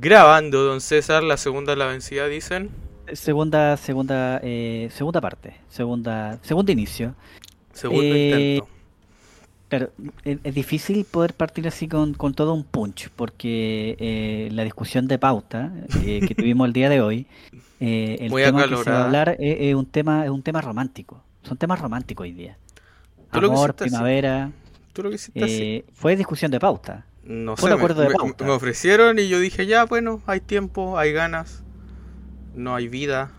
Grabando, don César, la segunda la vencida, dicen. Segunda, segunda, eh, segunda parte, segunda, segundo inicio. Segundo eh, intento. Claro, es, difícil poder partir así con, todo un punch, porque eh, la discusión de pauta que tuvimos el día de hoy, el tema que se va a hablar es, un tema, es un tema romántico. Son temas románticos hoy día. Amor, primavera. ¿Tú lo así? Fue discusión de pauta. No sé, me, ofrecieron y yo dije, ya, bueno, hay tiempo, hay ganas, no hay vida,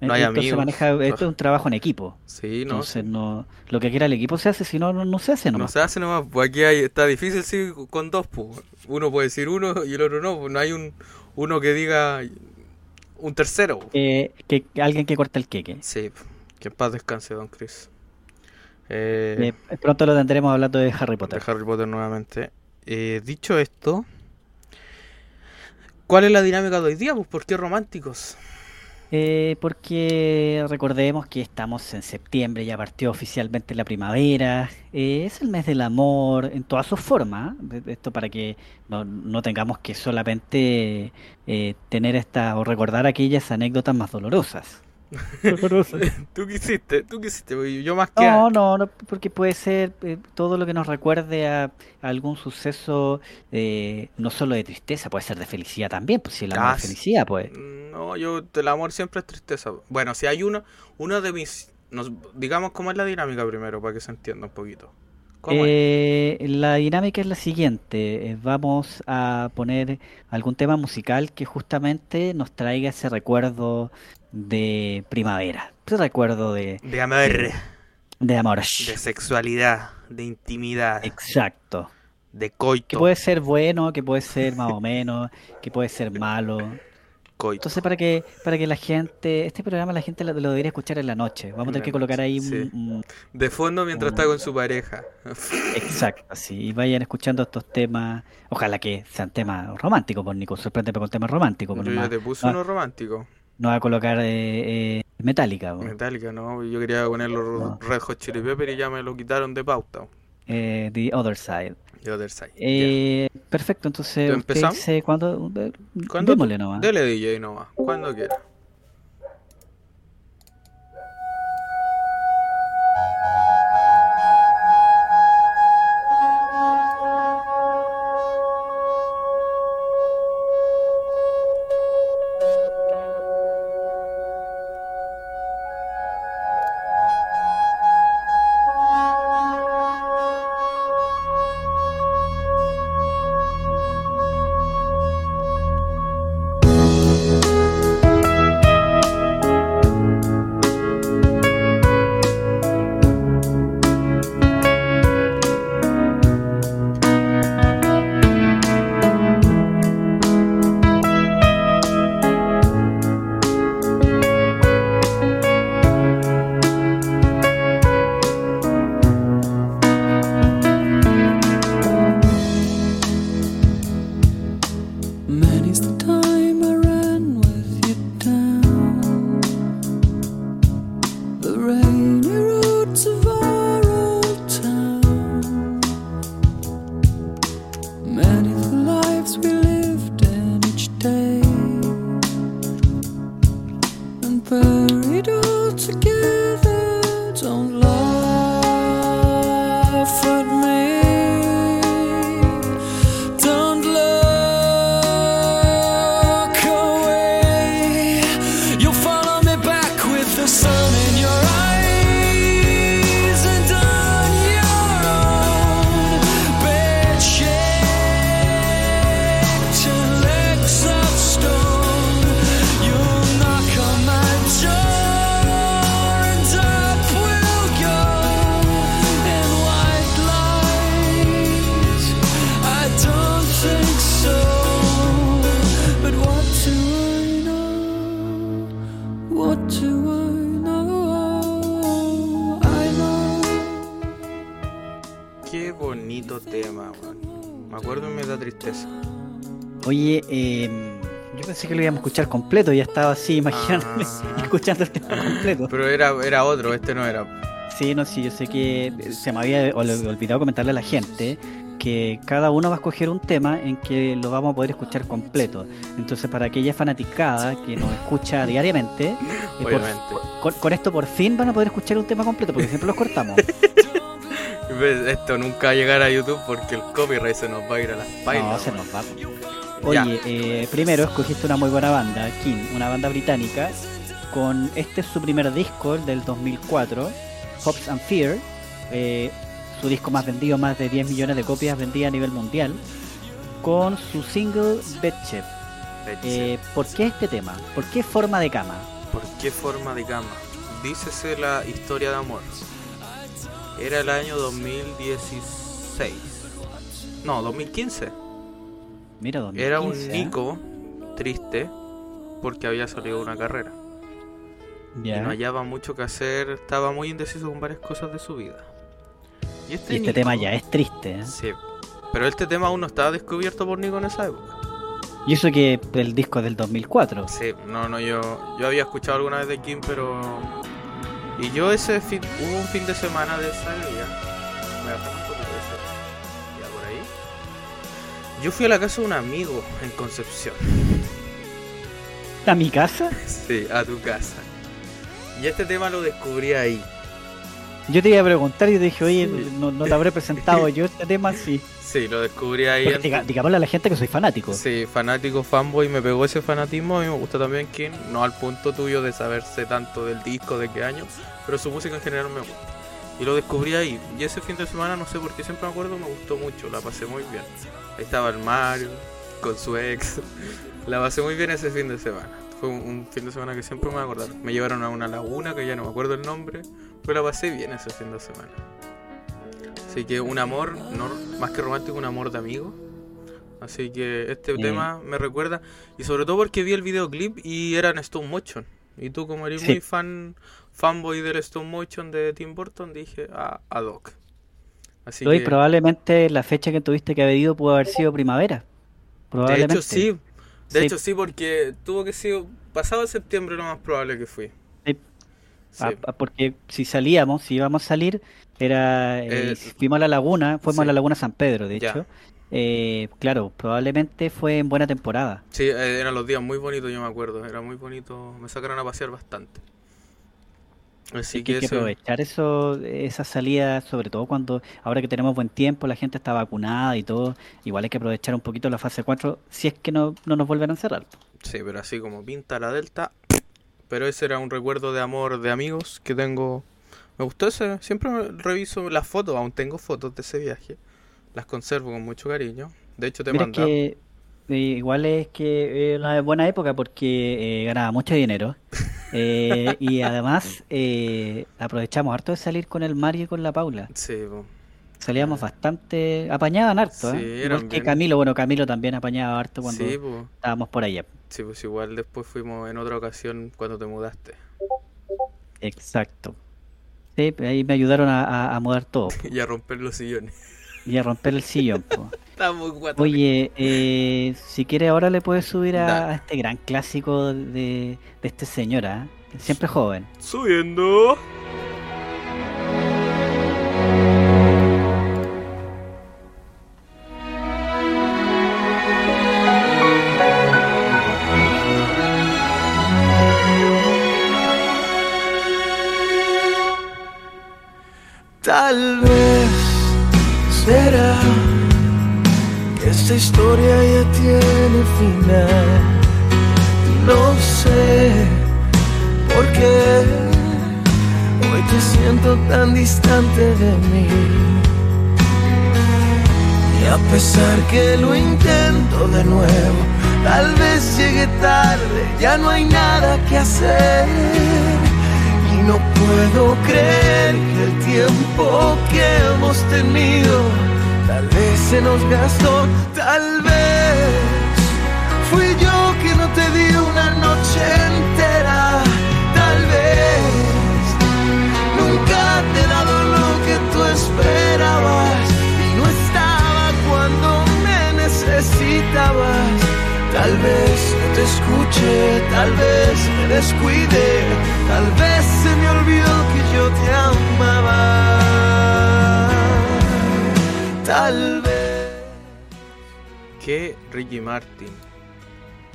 no hay amigos. maneja, esto es un trabajo en equipo. Sí, no. Entonces, no, lo que quiera el equipo se hace, si no, no, se hace nomás. No se hace nomás, pues aquí hay, está difícil sí, con dos, pues. Uno puede decir uno y el otro no, pues no hay un uno que diga un tercero. que alguien que corte el queque. Sí, que en paz descanse, don Chris. Eh, eh, pronto lo tendremos hablando de Harry Potter. De Harry Potter nuevamente. Eh, dicho esto, ¿cuál es la dinámica de hoy día? Pues, ¿Por qué románticos? Eh, porque recordemos que estamos en septiembre, ya partió oficialmente la primavera, eh, es el mes del amor en todas sus formas, esto para que no, tengamos que solamente tener esta o recordar aquellas anécdotas más dolorosas. tú quisiste, tú quisiste, yo más que. No, no, no, porque puede ser eh, todo lo que nos recuerde a, algún suceso, eh, no solo de tristeza, puede ser de felicidad también, pues si el amor es felicidad, pues. No, yo, el amor siempre es tristeza. Bueno, si hay uno, uno de mis. Nos, digamos cómo es la dinámica primero, para que se entienda un poquito. Eh, la dinámica es la siguiente, vamos a poner algún tema musical que justamente nos traiga ese recuerdo de primavera. Ese recuerdo de... De amor. De, amor. De sexualidad, de intimidad. Exacto. De coito. Que puede ser bueno, que puede ser más o menos, que puede ser malo. Entonces, para que para que la gente, este programa la gente lo, debería escuchar en la noche. Vamos a tener que colocar ahí un, de fondo mientras está con su pareja. Exacto, sí. Y vayan escuchando estos temas. Ojalá que sean temas románticos, por Nico. Sorprende con temas románticos. Yo ya te puse uno romántico. No va a colocar eh, eh Metallica. Metallica, no. Yo quería poner los Red Hot Chili Pepper y ya me lo quitaron de pauta. Eh, the Other Side. The Other Side. Eh, perfecto, entonces. ¿Empezamos? Dice, ¿cuándo? ¿Cuándo? Démosle nomás. Dele DJ nomás, cuando quiera. Escuchar completo, ya estaba así, imaginándome, ah. escuchando el tema completo. Pero era, era otro, este no era. Sí, no, sí, yo sé que se me había olvidado comentarle a la gente que cada uno va a escoger un tema en que lo vamos a poder escuchar completo. Entonces, para aquella fanaticada que nos escucha diariamente, eh, por- Obviamente. con, con esto por fin van a poder escuchar un tema completo, porque siempre los cortamos. Ves, Esto nunca va a llegar a YouTube porque el copyright se nos va a ir a las No, pailas. se nos va. Oye, eh, primero escogiste una muy buena banda, King, una banda británica, con este es su primer disco, el del 2004, Hopes and Fear, eh, su disco más vendido, más de 10 millones de copias vendidas a nivel mundial, con su single Betche. Eh, ¿Por qué este tema? ¿Por qué forma de cama? ¿Por qué forma de cama? Dícese la historia de amor. Era el año 2016. No, 2015. Mira, 2015, Era un ¿eh? Nico triste porque había salido una carrera. Y no hallaba mucho que hacer, estaba muy indeciso con varias cosas de su vida. Y este, Y este Nico- tema ya es triste. ¿eh? Sí. Pero este tema aún no estaba descubierto por Nico en esa época. Y eso que el disco es del 2004. Sí, no, no, yo, yo había escuchado alguna vez de Kim, pero... Y yo ese fin, hubo un fin de semana de esa día. Me Yo fui a la casa de un amigo en Concepción. ¿A mi casa? Sí, a tu casa. Y este tema lo descubrí ahí. Yo te iba a preguntar y te dije, oye, Sí. no, no te habré presentado yo este tema, sí. Sí, lo descubrí ahí. En- diga- digámosle a la gente que soy fanático. Sí, fanático, fanboy, me pegó ese fanatismo. A mí me gusta también King, no al punto tuyo de saberse tanto del disco, de qué año, pero su música en general me gusta. Y lo descubrí ahí. Y ese fin de semana, no sé por qué siempre me acuerdo, me gustó mucho, la pasé muy bien. Estaba el Mario, con su ex. La pasé muy bien ese fin de semana. Fue un, un fin de semana que siempre me voy a acordar. Me llevaron a una laguna que ya no me acuerdo el nombre, pero la pasé bien ese fin de semana. Así que un amor, no, más que romántico, un amor de amigo. Así que este Sí. tema me recuerda, y sobre todo porque vi el videoclip y era en stone motion. Y tú como eres Sí. muy fan, fanboy del stone motion de Tim Burton, dije a, a Doc. Así Hoy que, probablemente la fecha que tuviste que haber ido pudo haber sido primavera. de Probablemente. hecho sí, de Sí. hecho sí, porque tuvo que ser pasado septiembre lo más probable que fui. Sí. Sí. Ah, ah, porque si salíamos, si íbamos a salir, era eh, Eh, fuimos a la laguna, fuimos a la laguna San Pedro, de Ya. hecho. Eh, claro, probablemente fue en buena temporada. Sí, eh, eran los días muy bonitos, yo me acuerdo. Era muy bonito. Me sacaron a pasear bastante. Así que hay que aprovechar eso, esa salida, sobre todo cuando ahora que tenemos buen tiempo, la gente está vacunada y todo, igual hay que aprovechar un poquito la fase 4 si es que no, no nos vuelven a encerrar. Sí, pero así como pinta la Delta. Pero ese era un recuerdo de amor de amigos que tengo. Me gustó ese. Siempre reviso las fotos. Aún tengo fotos de ese viaje. Las conservo con mucho cariño. De hecho, te que eh, igual es que es una buena época porque eh, ganaba mucho dinero eh, y además eh, aprovechamos harto de salir con el Mario y con la Paula. Sí, po. Salíamos bastante, apañaban harto, Sí, ¿eh? Igual que bien. Camilo, bueno, Camilo también apañaba harto cuando Sí, po. estábamos por allá. Sí, pues igual después fuimos en otra ocasión cuando te mudaste. Exacto. Sí, ahí me ayudaron a, a- a mudar todo y a romper los sillones. Y a romper el sillón. po. Está muy guato. Oye, eh, si quiere ahora le puedes subir a, este gran clásico de, de este señor, ¿ah? Siempre joven. Subiendo. Tal esta historia ya tiene final. No sé por qué hoy te siento tan distante de mí. Y a pesar que lo intento de nuevo, tal vez llegue tarde, ya no hay nada que hacer. Y no puedo creer que el tiempo que hemos tenido tal vez se nos gastó, tal vez fui yo que no te di una noche entera, tal vez nunca te he dado lo que tú esperabas y no estaba cuando me necesitabas. Tal vez no te escuché, tal vez me descuidé, tal vez se me olvidó que yo te amaba. Tal vez. que Ricky Martin.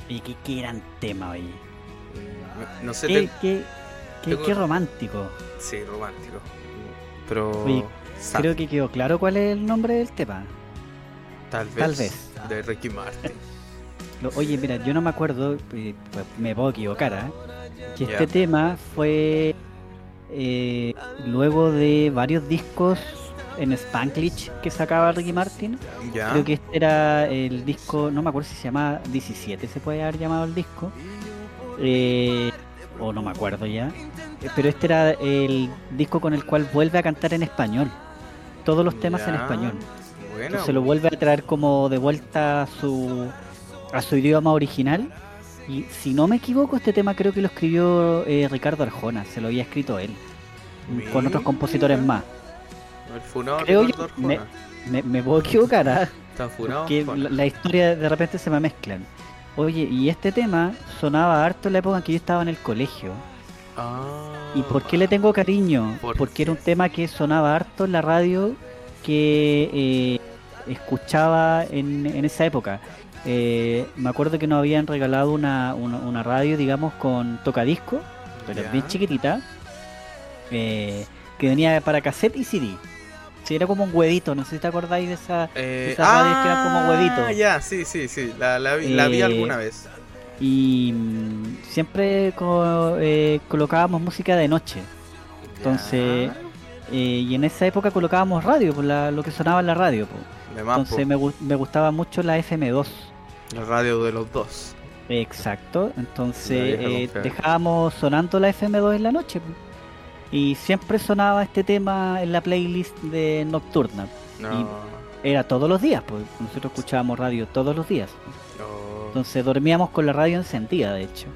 Y qué, qué gran tema, oye. No sé, Qué, te- qué, qué- romántico. sí, romántico. Pero Oye, Creo que quedó claro cuál es el nombre del tema. tal vez, tal vez. de Ricky Martin. Oye, mira, yo no me acuerdo, eh, pues me puedo equivocar, ¿ah? que este tema fue eh, luego de varios discos en Spanglish que sacaba Ricky Martin. ya. Creo que este era el disco, no me acuerdo si se llama 17, se puede haber llamado el disco. Eh, o no me acuerdo ya. Pero este era el disco con el cual vuelve a cantar en español. Todos los temas en español. Bueno, Entonces lo vuelve a traer como de vuelta a su, a su idioma original. Y si no me equivoco, este tema creo que lo escribió eh, Ricardo Arjona, se lo había escrito él, con otros compositores más. El funado creo yo- Ricardo Arjona. Me, me puedo equivocar, ¿ah? Que la, la historia de repente se me mezclan. Oye, y este tema sonaba harto en la época en que yo estaba en el colegio. Ah, ¿Y por qué le tengo cariño? ¿Por Porque era un tema que sonaba harto en la radio que eh, escuchaba en, en esa época. Eh, me acuerdo que nos habían regalado una, una, una radio, digamos, con tocadisco, pero bien chiquitita, eh, que venía para cassette y CD. Sí, era como un huevito, no sé si te acordáis de esa... Eh, esas radios que eran como ah, huevitos. ya, sí, sí, sí. La, la vi, la vi Eh, alguna vez. Y mm, siempre co- eh, colocábamos música de noche. entonces. Eh, y en esa época colocábamos radio, por la- lo que sonaba en la radio. más, Entonces po, me, gu- me gustaba mucho la FM2. la radio de los dos. Exacto. Entonces eh, dejábamos sonando la FM2 en la noche. Y siempre sonaba este tema en la playlist de Nocturna. No. Era todos los días, pues nosotros escuchábamos radio todos los días. no, Entonces dormíamos con la radio encendida, de hecho.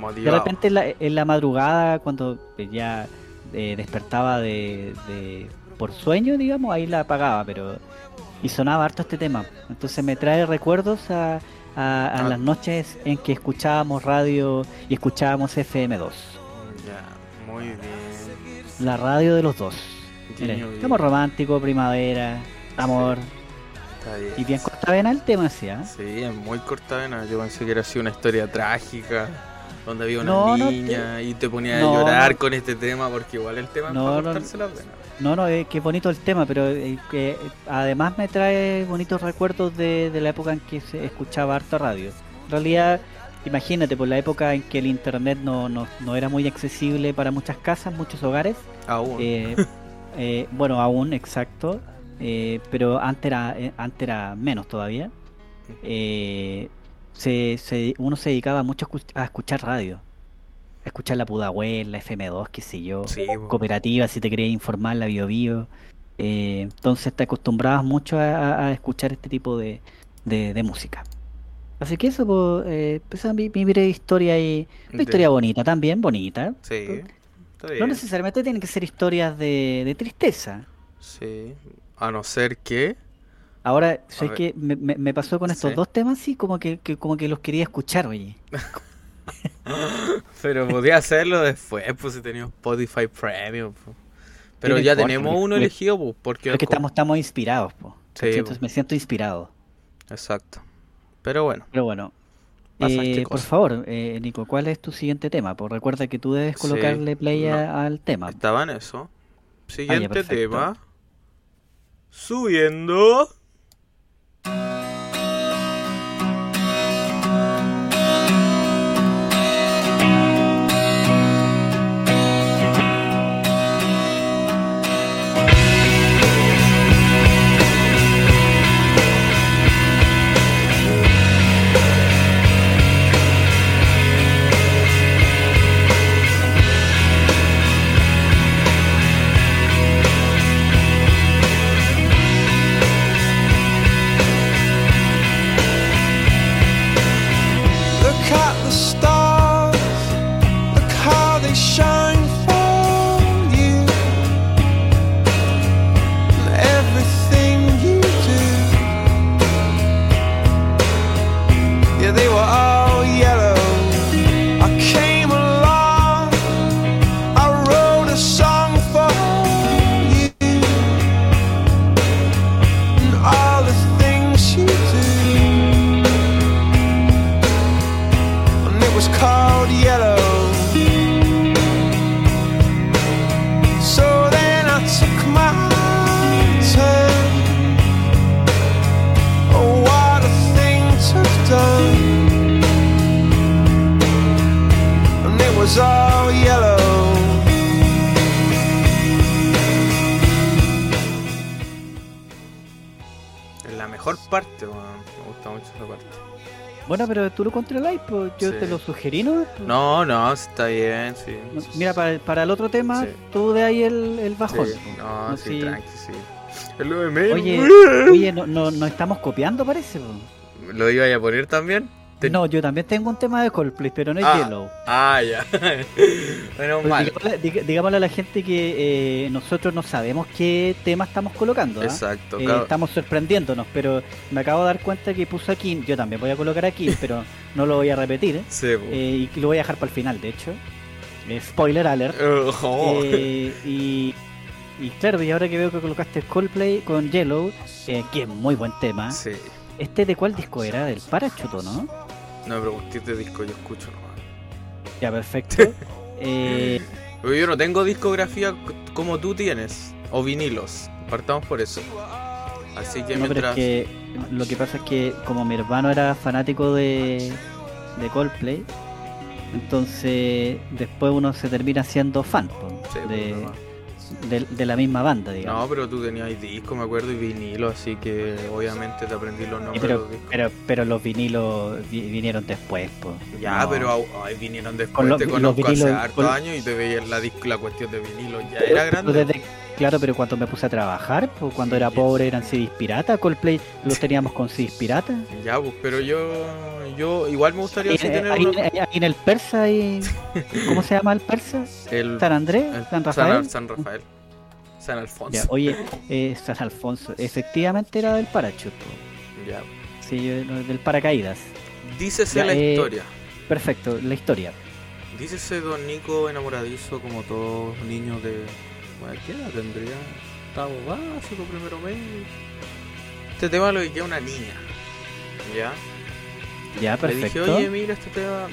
no, De repente en la, en la madrugada, cuando ya eh, despertaba de, de- por sueño, digamos, ahí la apagaba, pero y sonaba harto este tema. Entonces me trae recuerdos a, a- a Ah. las noches en que escuchábamos radio y escuchábamos FM2, Ya, muy bien. La radio de los dos. Estamos romántico, primavera, amor Está bien. y bien cortavena el tema, ¿sí? ah? Sí, es muy cortavena. Yo pensé que era así una historia trágica. Donde había una No, no niña y te ponía no, a llorar con este tema porque igual el tema No, para cortarse las venas. No, no, es que bonito el tema, pero eh, que eh, además me trae bonitos recuerdos de, de la época en que se escuchaba harta radio. En realidad, imagínate, por la época en que el internet no, no, no era muy accesible para muchas casas, muchos hogares. Aún. eh, eh, bueno, aún, exacto. eh, pero antes era, eh, antes era menos todavía. eh, se, se- uno se dedicaba mucho a escu- a escuchar radio. A escuchar la Pudahuel, la FM2, qué sé yo sí, cooperativa, si te querías informar, la Bio Bio. Eh, entonces te acostumbrabas mucho a, a- a escuchar este tipo de, de- de música. Así que eso, pues, eh, esa es mi, mi breve historia y una historia bonita también, bonita. Sí, está No necesariamente tienen que ser historias de, de tristeza. Sí, a no ser que. Ahora, sé que me, me- pasó con estos Sí. dos temas, sí, como que, que- como que los quería escuchar, oye. Pero podía hacerlo después, pues si tenía Spotify Premium. po. Pero ya importa, tenemos me- uno elegido, pues, porque. Porque estamos, estamos inspirados, po. Sí, me siento inspirado. Exacto. Pero bueno, Pero bueno, eh, por favor, eh, Nico, ¿cuál es tu siguiente tema? Pues recuerda que tú debes Sí, colocarle play no. al tema. estaba en eso. Siguiente perfecto. tema. Subiendo. Pues yo Sí. te lo sugerí, ¿no? No, no, está bien, sí. Mira, para, para el otro tema, Sí. tú de ahí el, el bajón. Sí. No, No, sí, sí. tranqui, menos. Oye, oye, no, no, no estamos copiando, parece. ¿Lo iba a poner también? No, yo también tengo un tema de Coldplay, pero no es Ah. Yellow. Ah, ya. Menos Pues mal. digámosle, a la gente que eh, nosotros no sabemos qué tema estamos colocando. ¿ah? Exacto. Eh, claro. estamos sorprendiéndonos, pero me acabo de dar cuenta que puso aquí, yo también voy a colocar aquí, pero no lo voy a repetir. Sí, eh, y lo voy a dejar para el final, de hecho. Eh, spoiler alert. Oh. Eh, y, y claro, y ahora que veo que colocaste Coldplay con Yellow, eh, que es muy buen tema. Sí. ¿Este de cuál disco era? Del Parachuto, ¿no? No me pregunté de disco, yo escucho nomás. Ya, perfecto. Eh, yo no tengo discografía como tú tienes. O vinilos. Partamos por eso. Así que no, pero mientras. es que lo que pasa es que como mi hermano era fanático de, de Coldplay, entonces después uno se termina siendo fan Sí, de, pues. De- de la misma banda, digamos. No, pero tú tenías disco, me acuerdo, y vinilo, así que obviamente te aprendí los nombres de pero, los discos. pero, pero los vinilos vi- vinieron después, po. Ya, No. pero ay, vinieron después, Con lo- te los conozco hace vinilos- hartos con- años y te veías la, cuestión de vinilo, ya Pero- era grande. desde- claro, pero cuando me puse a trabajar, pues, cuando era pobre eran CDs pirata, Coldplay los teníamos con CDs pirata. Ya, pues, pero yo, yo igual me gustaría tener ahí- en el persa, ahí, ¿cómo se llama el persa? el, ¿San Andrés? el ¿San Rafael? San Rafael. San Alfonso. Ya, oye, eh, San Alfonso, efectivamente era del parachuto. Ya. Sí, del paracaídas. Dícese Ya, la eh, historia. Perfecto, la historia. Dícese don Nico enamoradizo como todos niños de... Bueno, ¿Qué edad tendría? Octavo básico, primero medio. Este tema lo a una niña. ¿Ya? Ya, Le dije, perfecto. oye, mira este tema.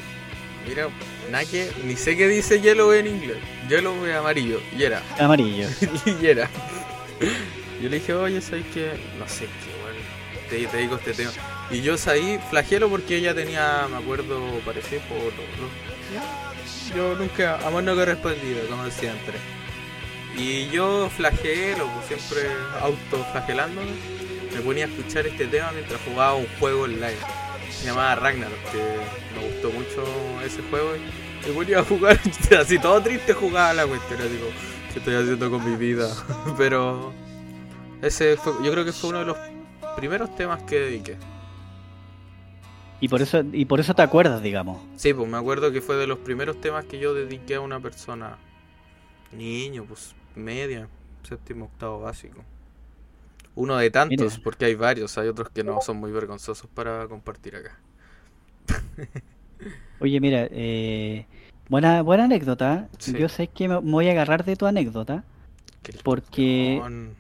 Mira, nada que... Ni sé qué dice yellow en inglés. Yellow es amarillo. Y era. Amarillo. y era. Yo le dije, oye, ¿sabes qué? No sé qué. Te, te digo este tema. Y yo ahí flagelo porque ella tenía, me acuerdo, parecía por. Yo nunca, amor no correspondido, como siempre. Y yo flagelo, pues siempre autoflagelándome. Me ponía a escuchar este tema mientras jugaba un juego online. Se llamaba Ragnarok, que me gustó mucho ese juego. Y me ponía a jugar, así todo triste jugaba la cuestión. Así como, ¿qué estoy haciendo con mi vida? Pero ese fue, yo creo que fue uno de los primeros temas que dediqué. Y por eso, y por eso te acuerdas, digamos. Sí, pues me acuerdo que fue de los primeros temas que yo dediqué a una persona, niño, pues media, séptimo, octavo básico. Uno de tantos, Mira. porque hay varios, hay otros que no son muy vergonzosos para compartir acá. Oye, mira, eh, buena, buena anécdota. Sí. Yo sé que me voy a agarrar de tu anécdota. Porque-.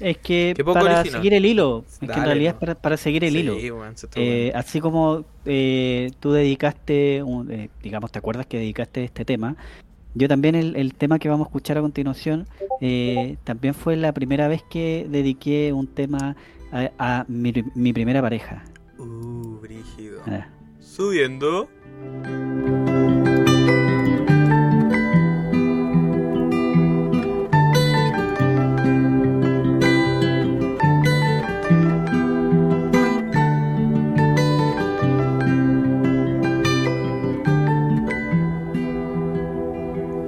Es que para original. seguir el hilo. Es que en realidad no. es para, para seguir el Sí, hilo. se Eh, así como eh, tú dedicaste, un- eh, digamos, ¿te acuerdas que dedicaste este tema? Yo también el, el tema que vamos a escuchar a continuación, eh, también fue la primera vez que dediqué un tema a, a mi, mi primera pareja. Uh, brígido. Ah, Subiendo.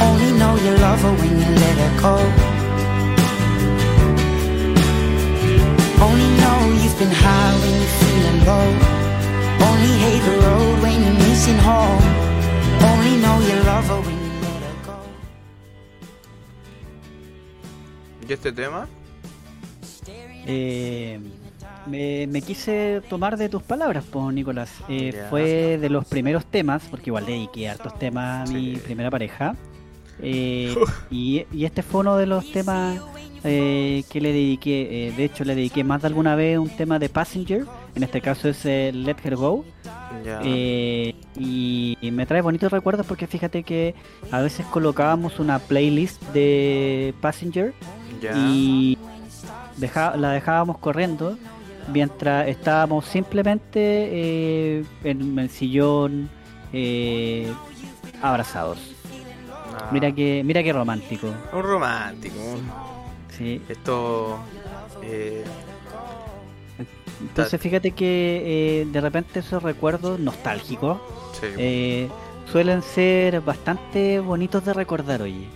Only know you love her when you let her go. Only know you've been high when you're feeling low. Only hate the road when you're missing home. Only know you love her when you let her go. ¿Y este tema? Eh, me, me quise tomar de tus palabras, pues, Nicolás. Eh, Ya. Fue de los primeros temas, porque igual dediqué hartos temas a mi Sí. primera pareja. Eh, y, y este fue uno de los temas eh, que le dediqué. eh, de hecho, le dediqué más de alguna vez un tema de Passenger. En este caso es Let Her Go. Y, y me trae bonitos recuerdos porque fíjate que a veces colocábamos una playlist de Passenger y deja- la dejábamos corriendo mientras estábamos simplemente eh, en el sillón eh, abrazados. Mira que mira qué romántico. Un romántico. Sí. Esto. Eh, Entonces fíjate que eh, de repente esos recuerdos nostálgicos sí. eh, suelen ser bastante bonitos de recordar, oye.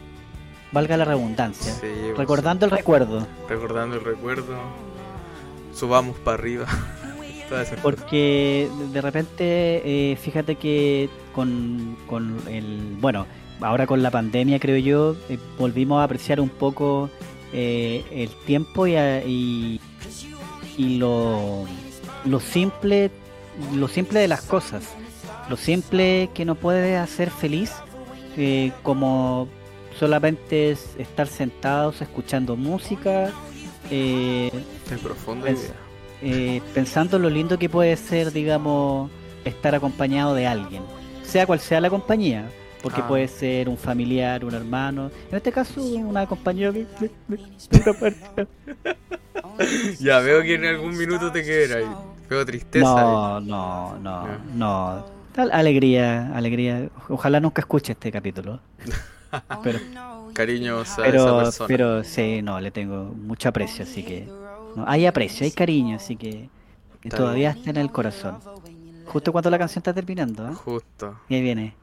Valga la redundancia. Sí, pues, Recordando el recuerdo. recordando el recuerdo. Subamos para arriba. Porque de repente, eh, fíjate que con, con el. Bueno, ahora con la pandemia, creo yo, eh, volvimos a apreciar un poco eh, el tiempo y, a- y, y lo, lo simple lo simple de las cosas. Lo simple que nos puede hacer feliz, eh, como solamente es estar sentados escuchando música. eh, profunda Pens- idea. eh, pensando en lo lindo que puede ser, digamos, estar acompañado de alguien, sea cual sea la compañía, porque Ah. puede ser un familiar, un hermano, en este caso una compañía de, de- de- de una pareja. Ya veo que en algún minuto te quedará ahí. Veo tristeza. ahí. No, no, no, no. Tal- Alegría, alegría. Ojalá nunca escuche este capítulo. Pero, Cariños a esa pero, persona. pero sí, no, le tengo mucho aprecio, así que no, hay aprecio, hay cariño, así que Está todavía está en el corazón. Justo cuando la canción está terminando, ¿eh? Justo. Y ahí viene.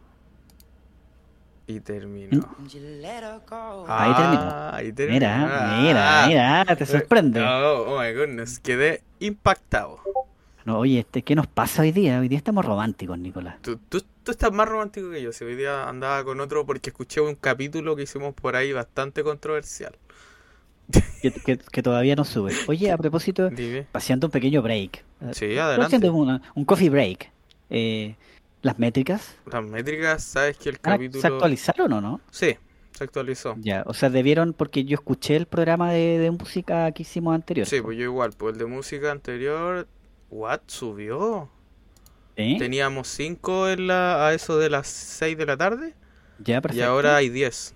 Y terminó. Ahí terminó. Ah, Ahí terminó. Mira, mira, Ah. mira, te sorprende. Oh, oh my goodness. Quedé impactado. No, oye, este, ¿qué nos pasa hoy día? Hoy día estamos románticos, Nicolás. Tú, tú, tú estás más romántico que yo. Si hoy día andaba con otro porque escuché un capítulo que hicimos por ahí bastante controversial. Que, que- que todavía no sube. Oye, a propósito, Dime. haciendo un pequeño break. Sí, adelante. una- un coffee break. Eh, ¿Las métricas? Las métricas, sabes que el ¿van a- capítulo. ¿Se actualizaron o no? Sí, se actualizó. Ya, o sea, debieron, porque yo escuché el programa de, de música que hicimos anterior. Sí, pues yo igual. Pues el de música anterior. ¿What? ¿Subió? ¿Sí? Teníamos 5 en la, a eso de las 6 de la tarde. Ya, Y perfecto. ahora hay 10.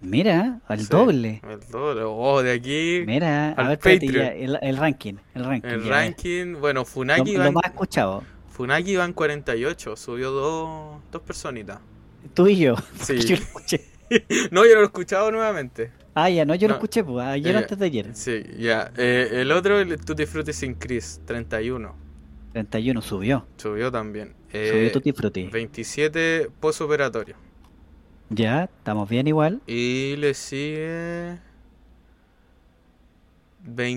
Mira, al Sí, doble. El doble. Oh, de aquí. Mira, a ver, Patreon. ya, el, el ranking. El ranking. El ranking. Bueno, Lo, Funaki lo van, más escuchado. Funaki van 48. Subió dos, dos personitas. Tú y yo. Sí. Yo lo escuché. No, yo lo he escuchado nuevamente. Ah, ya, no, yo lo escuché, pues, ayer o antes de ayer. Sí, ya. Eh, el otro, el Tutti Frutti sin Chris, 31. 31 subió. Subió también. Eh, Subió Tutti Frutti. 27 posoperatorio. Ya, estamos bien igual. Y le sigue.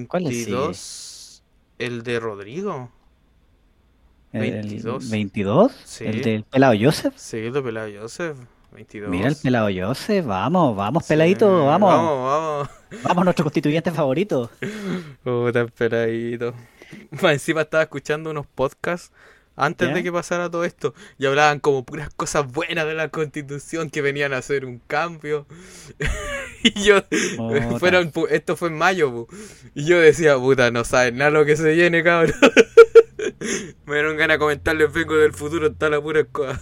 ¿Cuál le sigue? 22. El de Rodrigo. El- el 22. 22. Sí. El del pelado Joseph. Sí, el de Pelado Joseph. 22. Mira el pelado Joseph. Vamos, vamos, Sí, peladito, vamos. Vamos, vamos. Vamos, nuestro constituyente favorito. Puta, peladito. Encima estaba escuchando unos podcasts antes ¿Ya? de que pasara todo esto y hablaban como puras cosas buenas de la constitución que venían a hacer un cambio. y yo, fueron, esto fue en mayo, pu. y yo decía, puta, no saben nada lo que se viene, cabrón. Me dieron ganas de comentarles, vengo del futuro, está la pura escoba.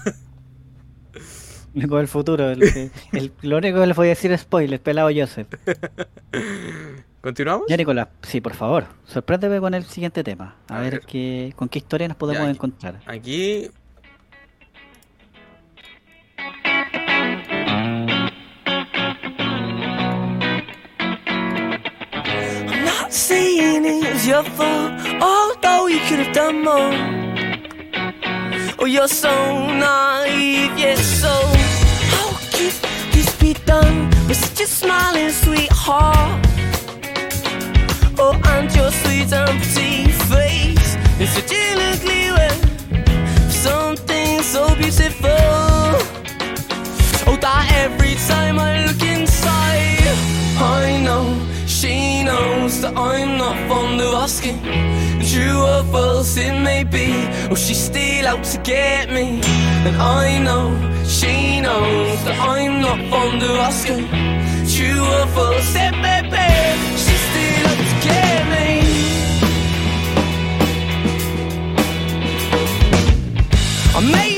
Vengo del futuro. El, el, lo único que les voy a decir es spoiler, pelado Joseph. ¿Continuamos? Ya, Nicolás, sí, por favor, sorpréndeme con el siguiente tema. A, ver. Qué, con qué historia nos podemos ya, encontrar. Aquí is your fault. Could have done more. Oh, you're so naive, yes, so how could this be done with such a smiling sweetheart? Oh, and your sweet pretty face is such an ugly. Something so beautiful. Oh, that every time I look inside, I know she knows that I'm not fond of asking. True or false it may be, oh, she's still out to get me. And I know she knows that I'm not fond of asking. True or false it may be, she's still out to get me. I may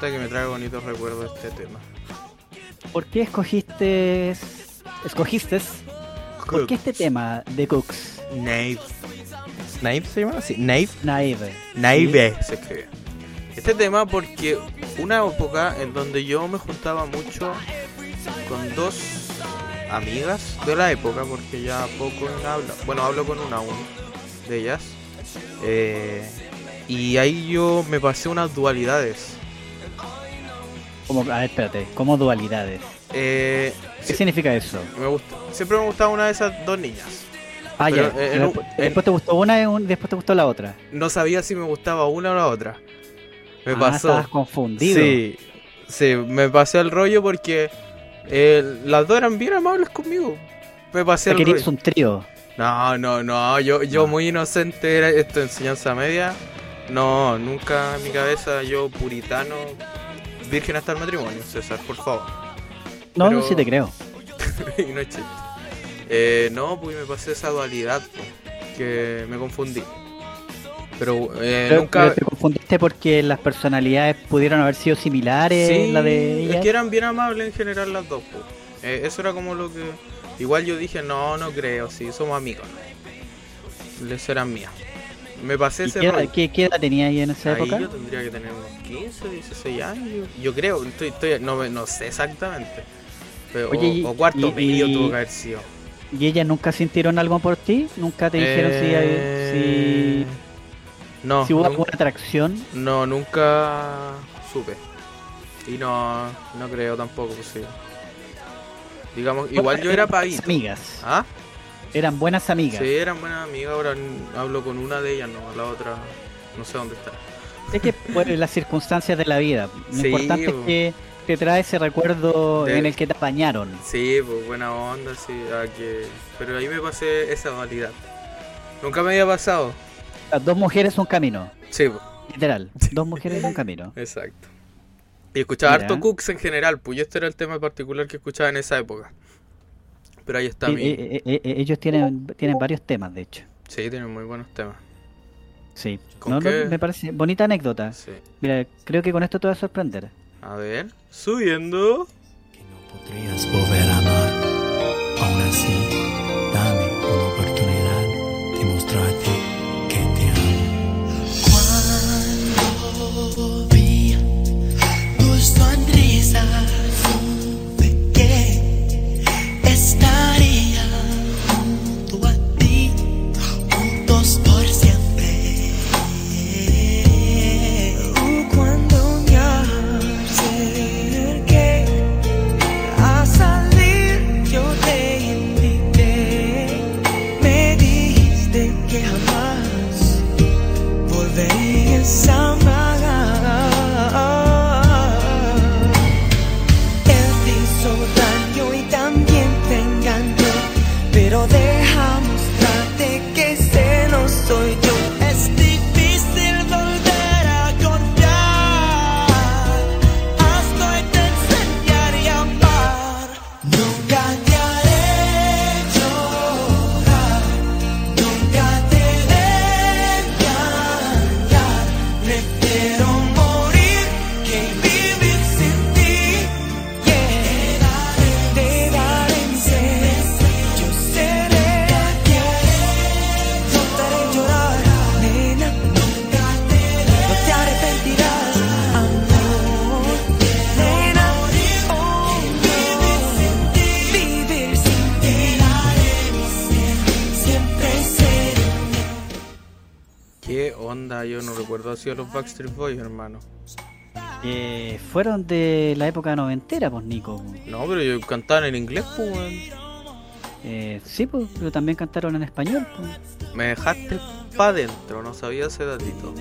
Puta que me trae bonitos recuerdos este tema. ¿Por qué escogiste, escogiste, por qué este tema de Cooks, Nave. ¿Nave se llama? Sí, Nave. Naive? Naive se escribe. Este tema porque una época en donde yo me juntaba mucho con dos amigas de la época, porque ya poco hablo, bueno, hablo con una aún de ellas. eh, y ahí yo me pasé unas dualidades. Como, a ver, espérate, como dualidades. Eh, ¿Qué significa eso? me gusta, siempre me gustaba una de esas dos niñas. Ah, Pero, ya. eh, en después, en- después te gustó una y un- después te gustó la otra. No sabía si me gustaba una o la otra. Me ah, pasó. estabas confundido. Sí, sí, me pasé el rollo porque eh, las dos eran bien amables conmigo. Me pasé el querías rollo. un trío. No, no, no, yo, yo No. muy inocente era esto enseñanza media. No, nunca en mi cabeza yo puritano, virgen hasta el matrimonio, César, por favor. No, Pero- sí te creo. y no es chiste. Eh, no, pues me pasé esa dualidad po, que me confundí. Pero, eh, Pero- nunca... pero te confundiste porque las personalidades pudieron haber sido similares, Sí, la de es que eran bien amables en general las dos. po. Eh, eso era como lo que... Igual yo dije, no, no creo, sí, somos amigos. Les eran mías. Me pasé ¿Y ese qué, rollo. qué- qué edad tenía ahí en esa Ahí época? yo tendría que tener unos 15, 16 años. Yo, creo, estoy, estoy, no, no sé exactamente. Pero, Oye, o, o cuarto y- medio y- tuvo que haber sido. ¿Y ellas nunca sintieron algo por ti? ¿Nunca te dijeron si hay- Eh, No, si, si hubo nunca- alguna atracción? no, nunca supe. Y no, no creo tampoco, pues sí. Digamos, igual yo era pavito. amigas. ¿Ah? Eran buenas amigas. Sí, eran buenas amigas, ahora hablo con una de ellas, no, la otra no sé dónde está. Es que por las circunstancias de la vida. Lo Sí, importante bo. es que te trae ese recuerdo De- en el que te apañaron. Sí, pues buena onda, sí, a que... pero ahí me pasé esa dualidad. Nunca me había pasado. Las dos mujeres un camino. Sí, Literal. Dos mujeres un camino. exacto. Y escuchaba Mira. harto Cooks en general, pues este era el tema particular que escuchaba en esa época. Pero ahí está Sí, mi... eh, eh, eh, eh, ellos tienen, tienen varios temas, de hecho. Sí, tienen muy buenos temas. Sí. ¿Con No, no, me parece bonita anécdota. Sí. Mira, creo que con esto te va a sorprender. A ver, subiendo. que no podrías volver a amar. Aún así, Ya, yo no recuerdo así a los Backstreet Boys, hermano. Eh, fueron de la época noventera, pues Nico. No, pero yo cantaban en inglés, pues. Eh, sí, pues, pero también cantaron en español. Pues. Me dejaste pa' adentro, no sabía ese datito.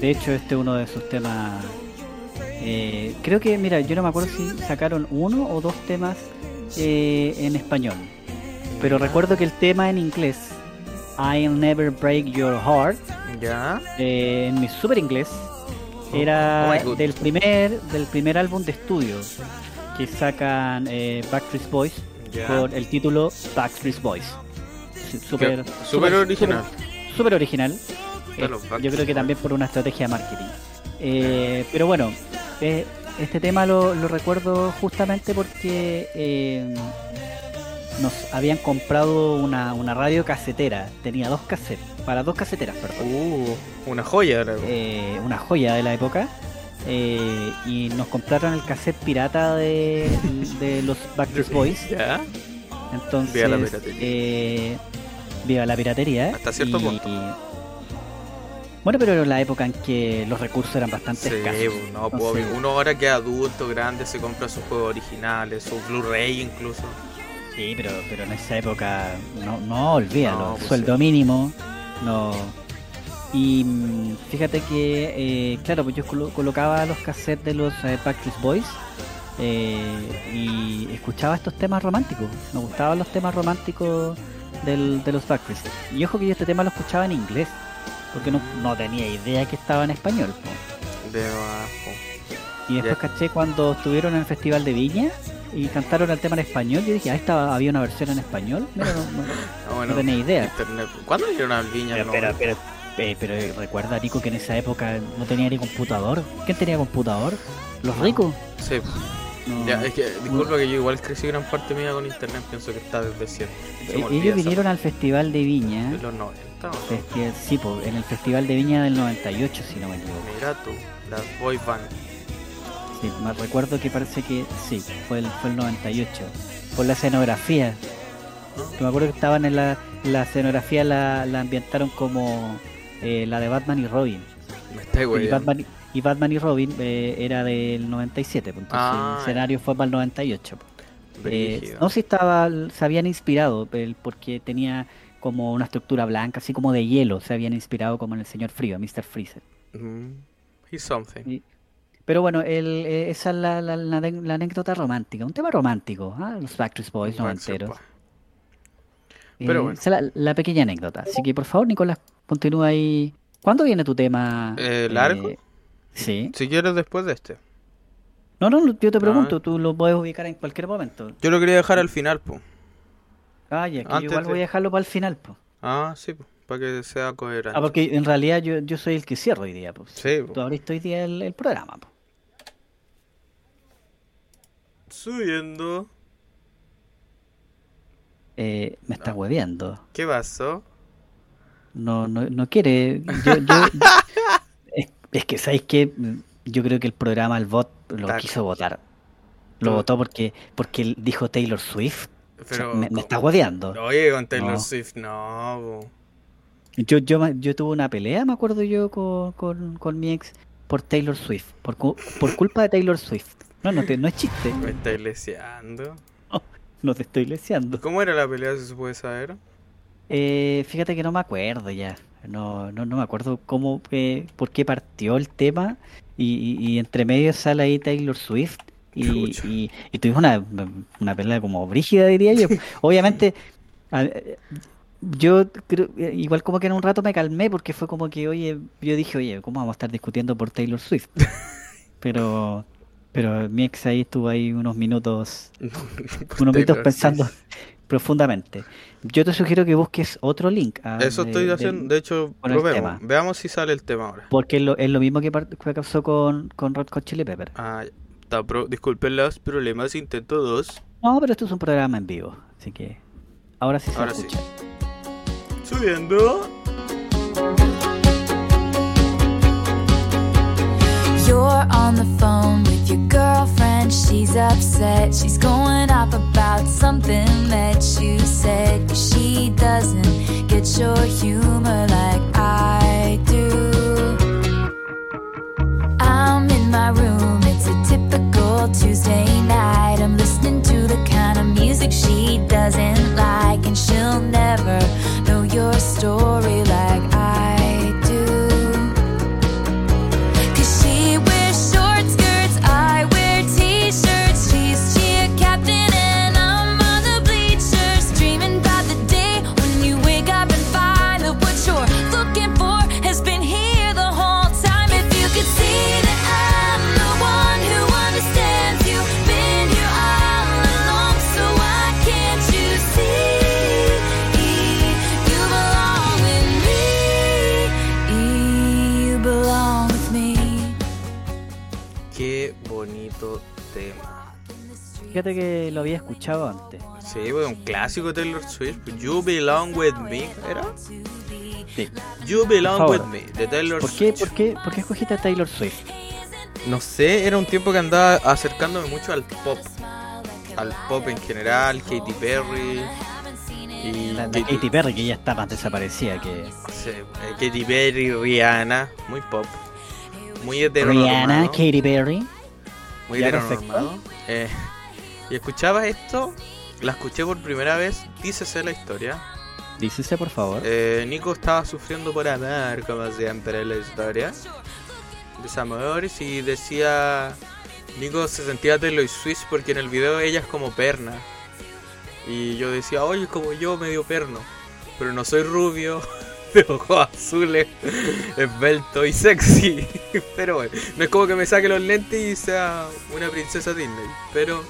De hecho, este es uno de sus temas. eh, creo que, mira, yo no me acuerdo si sacaron uno o dos temas eh, en español. Pero recuerdo que el tema en inglés, I'll Never Break Your Heart, Ya. eh, en mi super inglés, Oh, era oh del primer del primer álbum de estudio que sacan eh, Backstreet Boys con el título Backstreet Boys. Qué- súper original. Súper original. Eh, yo creo que también por una estrategia de marketing. Eh, pero bueno, eh, este tema lo, lo recuerdo justamente porque nos habían comprado una, una radio casetera. Tenía dos cassettes, para dos caseteras, perdón. Uh, una joya, la Eh, una joya de la época. Eh, y nos compraron el cassette pirata de, de los Backstreet Boys. Ya. Entonces, Viva la piratería. eh, viva la piratería. Hasta cierto y- punto. y- bueno, pero era la época en que los recursos eran bastante Sí, escasos. pues, no, pues, Entonces, uno ahora que es adulto, grande, se compra sus juegos originales, sus Blu-ray incluso. Sí, pero, pero en esa época, no, no olvídalo, No, pues sueldo sí. mínimo, no. Y mm, fíjate que, eh, claro, pues yo colo- colocaba los cassettes de los eh, Backstreet Boys eh, y escuchaba estos temas románticos. Me gustaban los temas románticos del, de los Backstreet. Y ojo que yo este tema lo escuchaba en inglés, porque no, no tenía idea que estaba en español. po. De. Y después caché cuando estuvieron en el Festival de Viña y cantaron el tema en español. Yo dije, ah, esta, había una versión en español. Mira, no, no- bueno, no tenía idea. Internet. ¿Cuándo vinieron a Viña? Pero, pero, pero, eh, pero recuerda, Nico, que en esa época no tenía ni computador. ¿Quién tenía computador? ¿Los ricos? Sí, No. ya, es que disculpa que yo igual crecí gran parte mía con internet, pienso que está desde siempre. Eh, Ellos vinieron al Festival de Viña. De los 90, ¿o no? Festi- sí, po, en el Festival de Viña del 98, si no me equivoco. Mira tú, las boy band. Me recuerdo que parece que sí, fue el, fue el 98. Por la escenografía. Que me acuerdo que estaban en la, la escenografía, la, la ambientaron como eh, la de Batman y Robin. Me está y. Batman, y Batman y Robin eh, era del 97, pues, entonces Ah, el escenario fue para el 98. pues. Eh, no sé si estaba, se habían inspirado, porque tenía como una estructura blanca, así como de hielo, se habían inspirado como en el señor frío, Mr. Freezer. Mm, he's something. Y- Pero bueno, el, eh, esa es la, la- la- la anécdota romántica, un tema romántico, ¿ah? los Backstreet Boys noventeros. Boys. Pero Eh, bueno. esa es la, pequeña anécdota. Así que por favor, Nicolás, continúa ahí. ¿Cuándo viene tu tema? Eh, ¿largo? eh, sí. Si quieres después de este. No, no, yo te Ah. pregunto, tú lo puedes ubicar en cualquier momento. Yo lo quería dejar al final, po. Ah, ya, que yo igual de- voy a dejarlo para el final, pues. Ah, sí, po, para que sea coherente. Ah, porque en realidad yo, yo soy el que cierro hoy día, pues. Sí, po. Tú abriste hoy día el, el programa, pues. Subiendo. Eh, me estás hueveando. ¿Qué pasó? No, no, no quiere. Yo, yo- es, es que, ¿sabéis qué? Yo creo que el programa, el bot, lo quiso votar. Lo votó porque, porque dijo Taylor Swift. O sea, Pero, me, me está hueveando. Oye, con Taylor No. Swift, no. Yo, yo, yo tuve una pelea, me acuerdo yo, con, con, con mi ex por Taylor Swift. Por, por culpa de Taylor Swift. No, no, te, no es chiste. Me está leseando. No te estoy leseando. ¿Cómo era la pelea, si se puede saber? Eh, fíjate que no me acuerdo ya. No, no, no me acuerdo cómo, eh, por qué partió el tema. Y, y- y entre medio sale ahí Taylor Swift. Y, y, y tuvimos una, una pelea como brígida, diría yo. Obviamente, a- yo creo, igual como que en un rato me calmé porque fue como que, oye, yo dije, oye, ¿cómo vamos a estar discutiendo por Taylor Swift? Pero, pero mi ex ahí estuvo ahí unos minutos unos minutos pensando profundamente. Yo te sugiero que busques otro link. ah, Eso estoy de- haciendo. De hecho, lo vemos. tema. Veamos si sale el tema ahora. Porque es lo, es lo mismo que, pasó con, con Red Hot Chili Pepper. Ah, pro- disculpen los problemas, intento dos. No, pero esto es un programa en vivo. Así que ahora sí se Ahora sí. escucha. Subiendo. You're on the phone with your girlfriend, she's upset. She's going up about something that you said. She doesn't get your humor like I do. I'm in my room, it's a typical Tuesday night. I'm listening to the kind of music she doesn't like, and she'll never know your story like I do. Fíjate que lo había escuchado antes. Sí, pues, un clásico de Taylor Swift. You Belong With Me, ¿era? Sí. You Belong With. Me, de Taylor ¿Por qué, Swift. por, qué, ¿Por qué escogiste a Taylor Swift? No sé, era un tiempo que andaba acercándome mucho al pop. Al pop en general, Katy Perry. Y La, la Katy Perry, que ya está más desaparecida que sí, eh, Katy Perry, Rihanna, muy pop. Muy Rihanna, heteronormado. Katy Perry. Muy heteronormado. Eh, y escuchaba esto, la escuché por primera vez, dícese la historia. Dícese, por favor. Eh, Nico estaba sufriendo por amar, como siempre la historia. Desamores y decía. Nico se sentía Taylor Swift porque en el video ella es como perna. Y yo decía, oye, como yo, medio perno. Pero no soy rubio, de ojos azules, esbelto y sexy. Pero bueno, no es como que me saque los lentes y sea una princesa Disney. Pero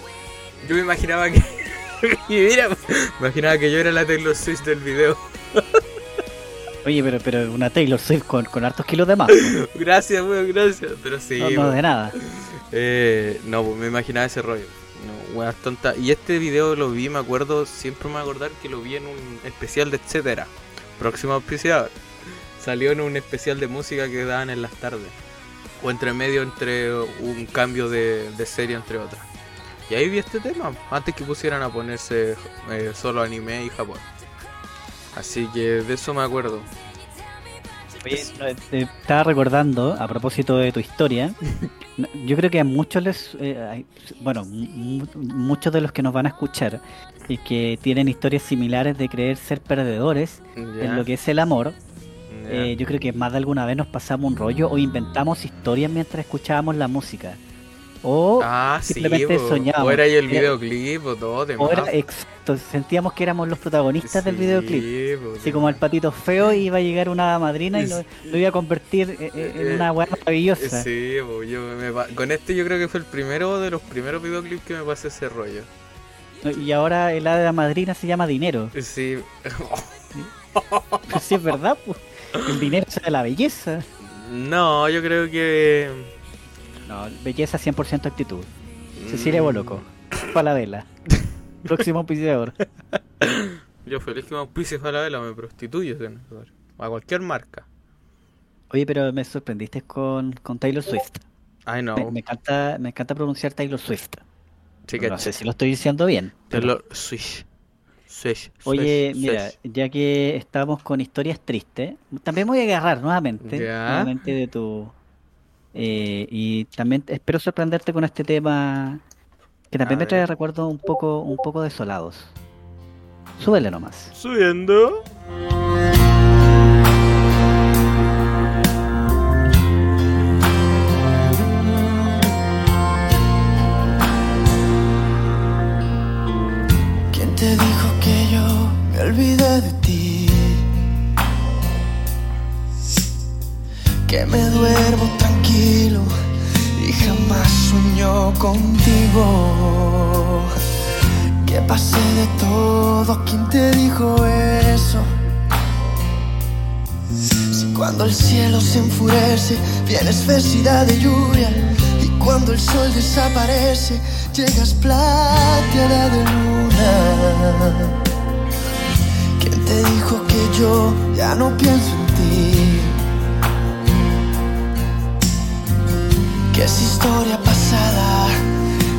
yo me imaginaba que. y mira, me imaginaba que yo era la Taylor Swift del video. Oye, pero, pero una Taylor Swift con, con hartos kilos de más. ¿no? Gracias, weón, gracias. Pero sí, No, no de nada. Eh, no, pues me imaginaba ese rollo. No, weas tonta. Y este video lo vi, me acuerdo, siempre me voy a acordar que lo vi en un especial de etcétera. Próximo auspiciador. Salió en un especial de música que daban en las tardes. O entre medio entre un cambio de, de serie entre otras. Y ahí vi este tema, antes que pusieran a ponerse eh, solo anime y Japón. Así que de eso me acuerdo. Oye, no, eh, estaba recordando, a propósito de tu historia, yo creo que a muchos les, eh, bueno, mu- muchos de los que nos van a escuchar y que tienen historias similares de creer ser perdedores en lo que es el amor, eh, yo creo que más de alguna vez nos pasamos un rollo o inventamos historias mientras escuchábamos la música. O, Ah, simplemente sí, soñábamos. O era el videoclip o todo, o era, exacto, sentíamos que éramos los protagonistas del Sí, videoclip. po, Así como el patito feo iba a llegar una madrina y lo, lo iba a convertir eh, eh, en una weá maravillosa. Sí, po, yo me pa- con este yo creo que fue el primero de los primeros videoclips que me pasé ese rollo. Y ahora el hada madrina se llama dinero. Sí, Pues sí, es verdad, pues. El dinero es la belleza. no, yo creo que... No, belleza 100% actitud. Cecilia Mm, Boloco. Paladela. Próximo auspiciador. Yo feliz que me auspicies para la vela, me prostituyo. A cualquier marca. Oye, pero me sorprendiste con, con Taylor Swift. Ay, no. Me, me encanta, me encanta pronunciar Taylor Swift. Sí, no sé si lo estoy diciendo bien. pero- Taylor Swish. Swish. Oye, Swish, mira, ya que estamos con historias tristes, también voy a agarrar nuevamente, nuevamente de tu... eh, y también espero sorprenderte con este tema que también A me trae ver. recuerdos un poco, un poco desolados. Súbele nomás. Subiendo. ¿Quién te dijo que yo me olvidé de ti? Que me duermo y jamás sueño contigo. Que pasé de todo, ¿quién te dijo eso? Si cuando el cielo se enfurece, vienes felicidad de lluvia. Y cuando el sol desaparece, llegas plateada de luna. ¿Quién te dijo que yo ya no pienso en ti? Es historia pasada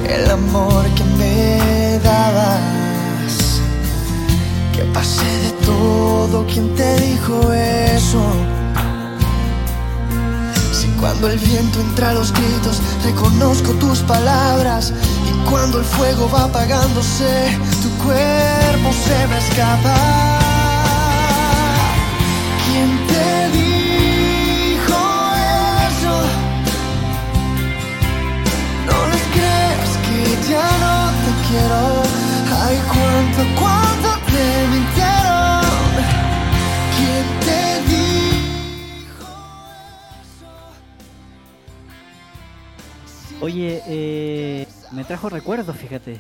el amor que me dabas. Que pasé de todo, ¿quién te dijo eso? Si Cuando el viento entra a los gritos, reconozco tus palabras. Y cuando el fuego va apagándose, tu cuerpo se me escapa. ¿Quién te ya no te quiero. Ay, cuánto, cuánto te mintieron. ¿Quién te dijo? Oye, eh, me trajo recuerdos, fíjate.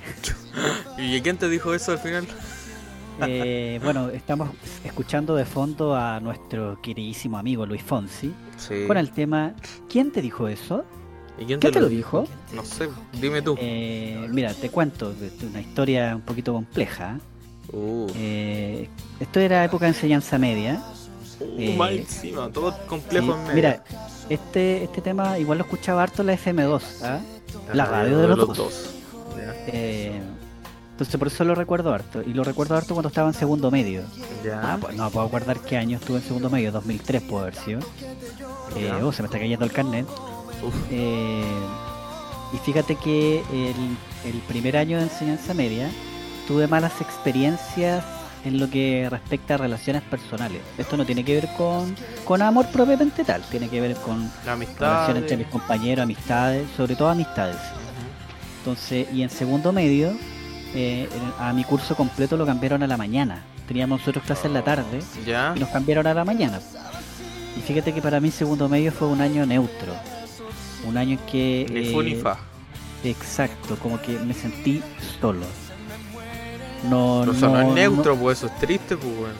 ¿Y quién te dijo eso al final? Eh, bueno, estamos escuchando de fondo a nuestro queridísimo amigo Luis Fonsi Sí. con el tema ¿Quién te dijo eso? ¿Y quién ¿Qué te lo dijo? No sé, dime tú. Eh, mira, te cuento una historia un poquito compleja. Uh, Eh, esto era época de enseñanza media. eh, más encima, todo complejo en medio. mira, este, este tema igual lo escuchaba harto en la FM2, ¿ah? la radio de los dos. Eh, entonces por eso lo recuerdo harto. Y lo recuerdo harto cuando estaba en segundo medio. ya. Ah, pues no puedo acordar qué año estuve en segundo medio, 2003 puede haber sido. Eh, oh, se me está cayendo el carnet. Eh, y fíjate que el, el primer año de enseñanza media tuve malas experiencias en lo que respecta a relaciones personales. Esto no tiene que ver con, con amor propiamente tal, tiene que ver con la amistad. relaciones entre mis compañeros, amistades, sobre todo amistades. Entonces, y en segundo medio, eh, a mi curso completo lo cambiaron a la mañana. Teníamos nosotros clases en la tarde Ya. y nos cambiaron a la mañana. Y fíjate que para mí segundo medio fue un año neutro. Un año en que... Ni fu ni eh, fa. Exacto, como que me sentí solo. No, no, no- es neutro, pues eso es triste, pues bueno.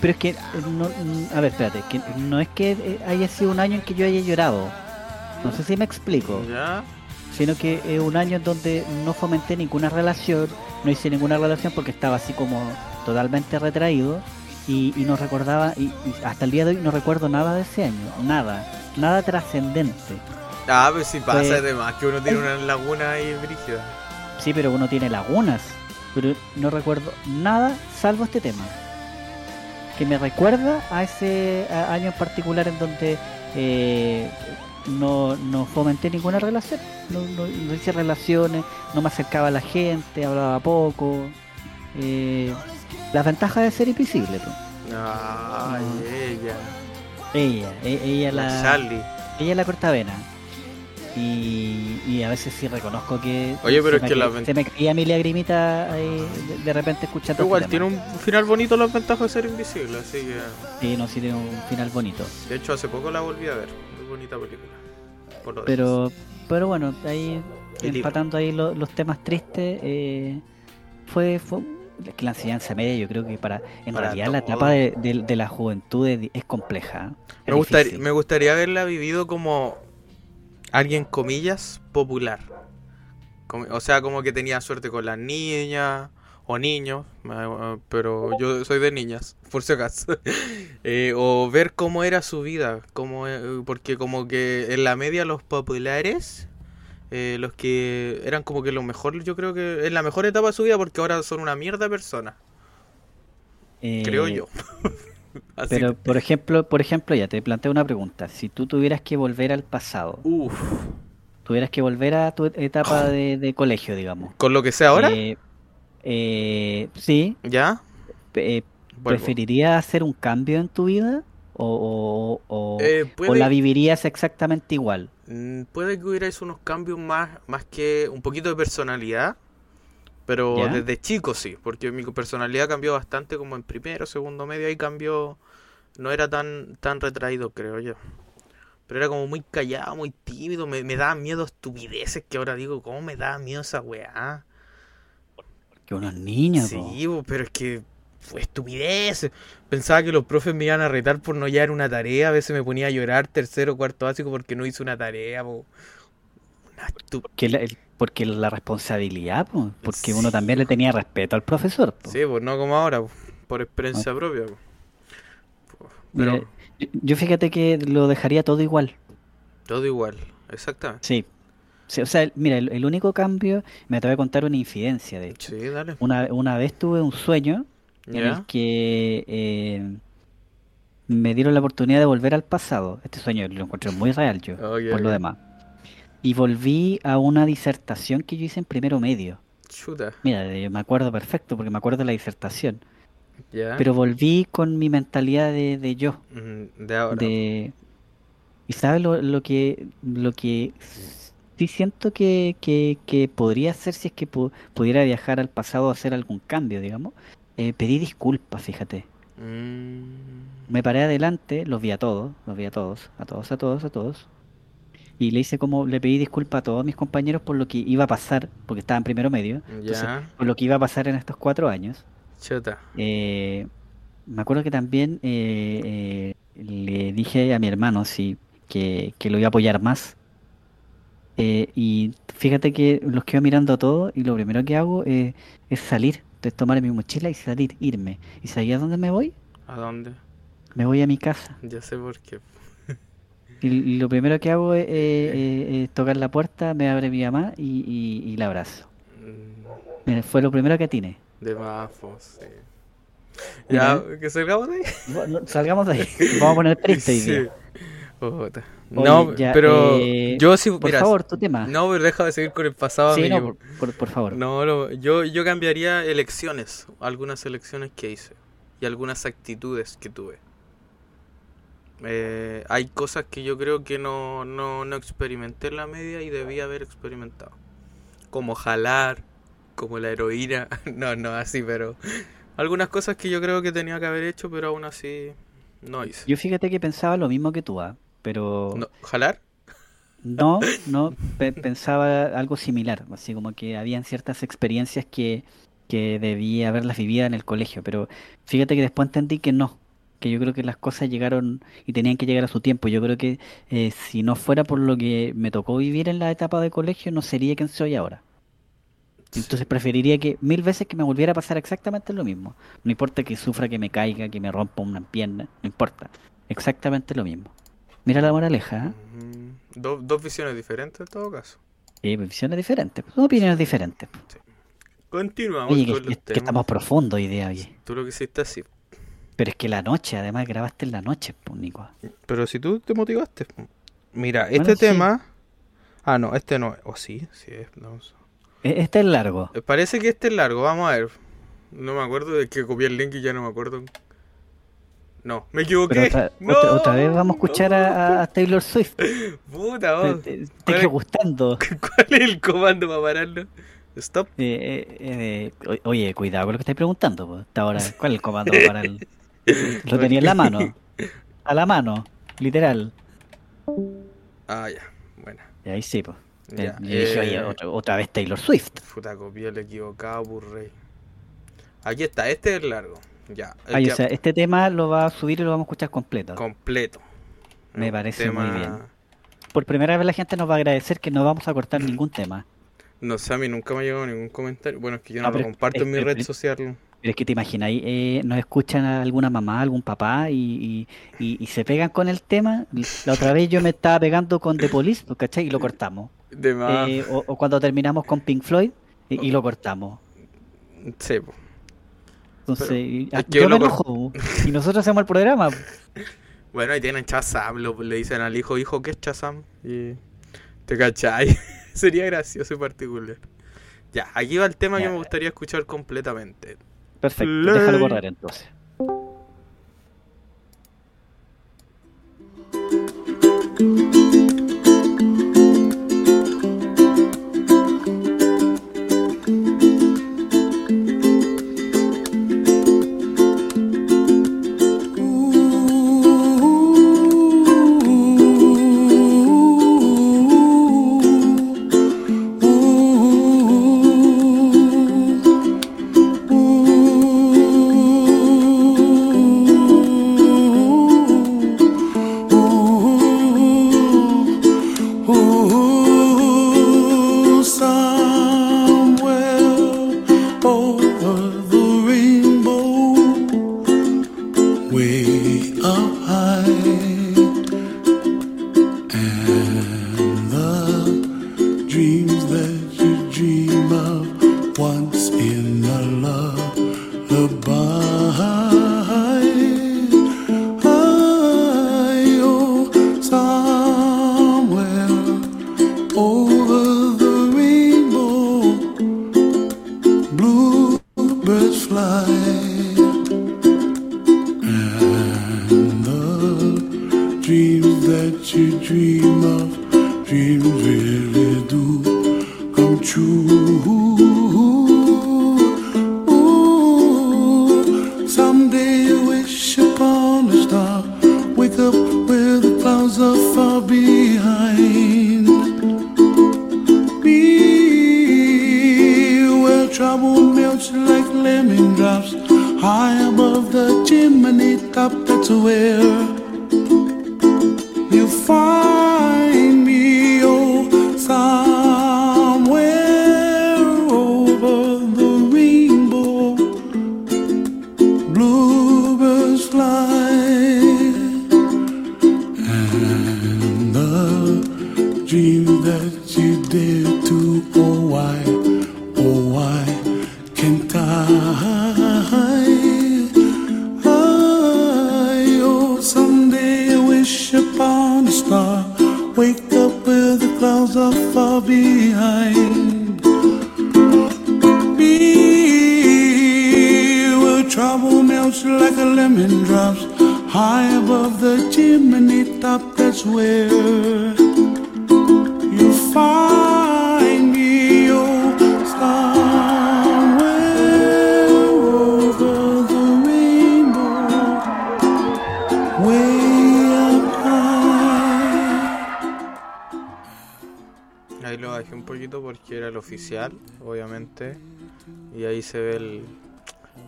pero es que, eh, no, a ver, espérate, que no es que eh, haya sido un año en que yo haya llorado. No sé si me explico. Ya. Sino que es un año en donde no fomenté ninguna relación, no hice ninguna relación porque estaba así como totalmente retraído y, y no recordaba, y, y hasta el día de hoy no recuerdo nada de ese año, nada, nada trascendente. Ah, pues si pasa Pues- además que uno tiene una laguna ahí brígida. Sí, pero uno tiene lagunas, pero no recuerdo nada salvo este tema. Que me recuerda a ese año en particular en donde eh, no, no fomenté ninguna relación. No, no- no hice relaciones, no me acercaba a la gente, hablaba poco. Eh, las ventajas de ser invisible. pues. Ay, No. ella. Ella, e- ella La la, Charlie. ella la cortavena. Y, y a veces sí reconozco que, Oye, pero es me, que la se me caía mi lagrimita ahí de, de repente escuchando. Igual este tiene un final bonito las ventajas de ser invisible, así que. Sí, no, sí tiene un final bonito. De hecho, hace poco la volví a ver. Muy bonita película. Por lo Pero, pero bueno, ahí El libro. empatando ahí lo- los temas tristes, eh, fue, fue es que la enseñanza media yo creo que para en Para realidad la etapa de, de- de la juventud es, compleja. ¿eh? Es Me, gustaría, me gustaría haberla vivido como alguien, comillas, popular. O sea, como que tenía suerte con las niñas o niños, eh, pero yo soy de niñas, por si acaso. Eh, o ver cómo era su vida, cómo, eh, porque como que en la media los populares, eh, los que eran como que lo mejor, yo creo que en la mejor etapa de su vida, porque ahora son una mierda Eh, creo yo. Así Pero por ejemplo, por ejemplo, ya te planteo una pregunta. Si tú tuvieras que volver al pasado, Uf, tuvieras que volver a tu etapa de, de colegio, digamos. con lo que sé ahora, eh, eh, sí, ¿ya? eh. ¿preferirías hacer un cambio en tu vida? ¿O, o- o- Eh, o puede- la vivirías exactamente igual? Mm, Puede que hubierais unos cambios más, más que un poquito de personalidad, pero ¿Ya? desde chico sí, porque mi personalidad cambió bastante como en primero, segundo medio, ahí cambió, no era tan, tan retraído, creo yo. Pero era como muy callado, muy tímido, me, me daba miedo estupideces que ahora digo, ¿cómo me da miedo esa weá? Que unos niños, po. Sí, pero es que fue estupidez. Pensaba que los profes me iban a retar por no llevar una tarea. A veces me ponía a llorar tercero, cuarto básico porque no hice una tarea. bo. Una estu- Que la- el- porque la responsabilidad, po, porque uno también le tenía respeto al profesor. po. Sí, pues no como ahora, bo, por experiencia propia. Po, Mira, Pero yo- fíjate que lo dejaría todo igual. todo igual, exactamente. Sí. Sí, o sea, mira, el, el único cambio, me te voy a contar una infidencia, de hecho. Sí, dale. Una, una vez tuve un sueño en el que eh, me dieron la oportunidad de volver al pasado. Este sueño lo encontré muy real yo, por lo demás. Y volví a una disertación que yo hice en primero medio. Chuta. Mira, me acuerdo perfecto porque me acuerdo de la disertación. Pero volví con mi mentalidad de, de yo. Mm, De ahora. de y sabes lo, lo que lo que sí siento que, que, que podría hacer si es que pu- pudiera viajar al pasado a hacer algún cambio digamos Eh, pedí disculpas fíjate Mm, me paré adelante los vi a todos los vi a todos a todos a todos a todos y le hice como le pedí disculpas a todos mis compañeros por lo que iba a pasar porque estaba en primero medio entonces, Ya. por lo que iba a pasar en estos cuatro años Chuta. eh, me acuerdo que también eh, eh, le dije a mi hermano sí, que, que lo iba a apoyar más. Eh, y fíjate que los quedo mirando a todos y lo primero que hago es salir, es tomar mi mochila y salir, irme. ¿Y sabías dónde me voy? ¿A dónde? Me voy a mi casa. Ya sé por qué. Y, lo primero que hago es, eh, eh, eh, tocar la puerta, me abre mi mamá y, y- y la abrazo. Mm, fue lo primero que atiné. De mafos, sí. Ya, que salgamos de ahí. Bueno, Salgamos de ahí. Vamos a poner triste Sí. Oye, No, ya, pero eh, yo sí, Por favor, tu tema. no, pero deja de seguir con el pasado, sí, amigo. por- por favor. No, no, yo, yo cambiaría elecciones, algunas elecciones que hice y algunas actitudes que tuve. Eh, hay cosas que yo creo que no, no, no experimenté en la media y debía haber experimentado. Como jalar, como la heroína. No, no así, pero algunas cosas que yo creo que tenía que haber hecho, pero aún así no hice. Yo fíjate que pensaba lo mismo que tú, ¿ah? pero No, ¿Jalar? no, no, pe- pensaba algo similar, así como que habían ciertas experiencias que, que debía haberlas vivido en el colegio, pero fíjate que después entendí que no, que yo creo que las cosas llegaron y tenían que llegar a su tiempo. Yo creo que eh, si no fuera por lo que me tocó vivir en la etapa de colegio, no sería quien soy ahora. Entonces preferiría que mil veces que me volviera a pasar exactamente lo mismo. No importa que sufra, que me caiga, que me rompa una pierna, no importa. Exactamente lo mismo. Mira la moraleja, ¿eh? Mm, do- dos visiones diferentes en todo caso. Sí, visiones diferentes, son opiniones diferentes. Continuamos Oye, que, con los que- estamos profundos día, oye. Tú lo que hiciste así. Pero es que la noche, además grabaste en la noche, pues, Nico. Pero si tú te motivaste. Mira, Bueno, este sí. tema. Ah, no, este no. O sí, sí es. no. E- Este es largo. Eh, Parece que este es largo, vamos a ver. No me acuerdo de que copié el link y ya no me acuerdo. No, me equivoqué. Otra, No, otra, otra vez vamos a escuchar a, a Taylor Swift. Puta, oh. te- te gustando. ¿cuál es el comando para pararlo? Stop. Eh, eh, eh, oye, cuidado con lo que estáis preguntando. Hasta ahora, ¿cuál es el comando para el.? Lo tenía en la mano. A la mano, literal. Ah, ya. Bueno. Y ahí sí, pues. Ya. Yo dije, oye, eh, otra, otra vez Taylor Swift. Puta, copié el equivocado, burrey. Aquí está, este es el largo. Ya. el Ay, que- o sea, este tema lo va a subir y lo vamos a escuchar completo. completo. Me parece muy bien. Por primera vez la gente nos va a agradecer que no vamos a cortar ningún tema. No sé, a mí nunca me ha llegado ningún comentario. Bueno, es que yo No, no, lo comparto en mi red social. Pero es que te imagináis, eh, nos escuchan a alguna mamá, algún papá y, y- y- y se pegan con el tema. La otra vez yo me estaba pegando con The Police, pues, ¿cachai? Y lo cortamos. De más. Eh, o, o cuando terminamos con Pink Floyd y, lo cortamos. Sí, po. Entonces, Pero ah, que yo me enojo. Y nosotros hacemos el programa. Bueno, ahí tienen Chazam, lo- le dicen al hijo, hijo, ¿qué es Chazam? Y te cachai. Sería gracioso y particular. Ya, aquí va el tema que me gustaría escuchar completamente. Perfecto, Play. déjalo correr entonces.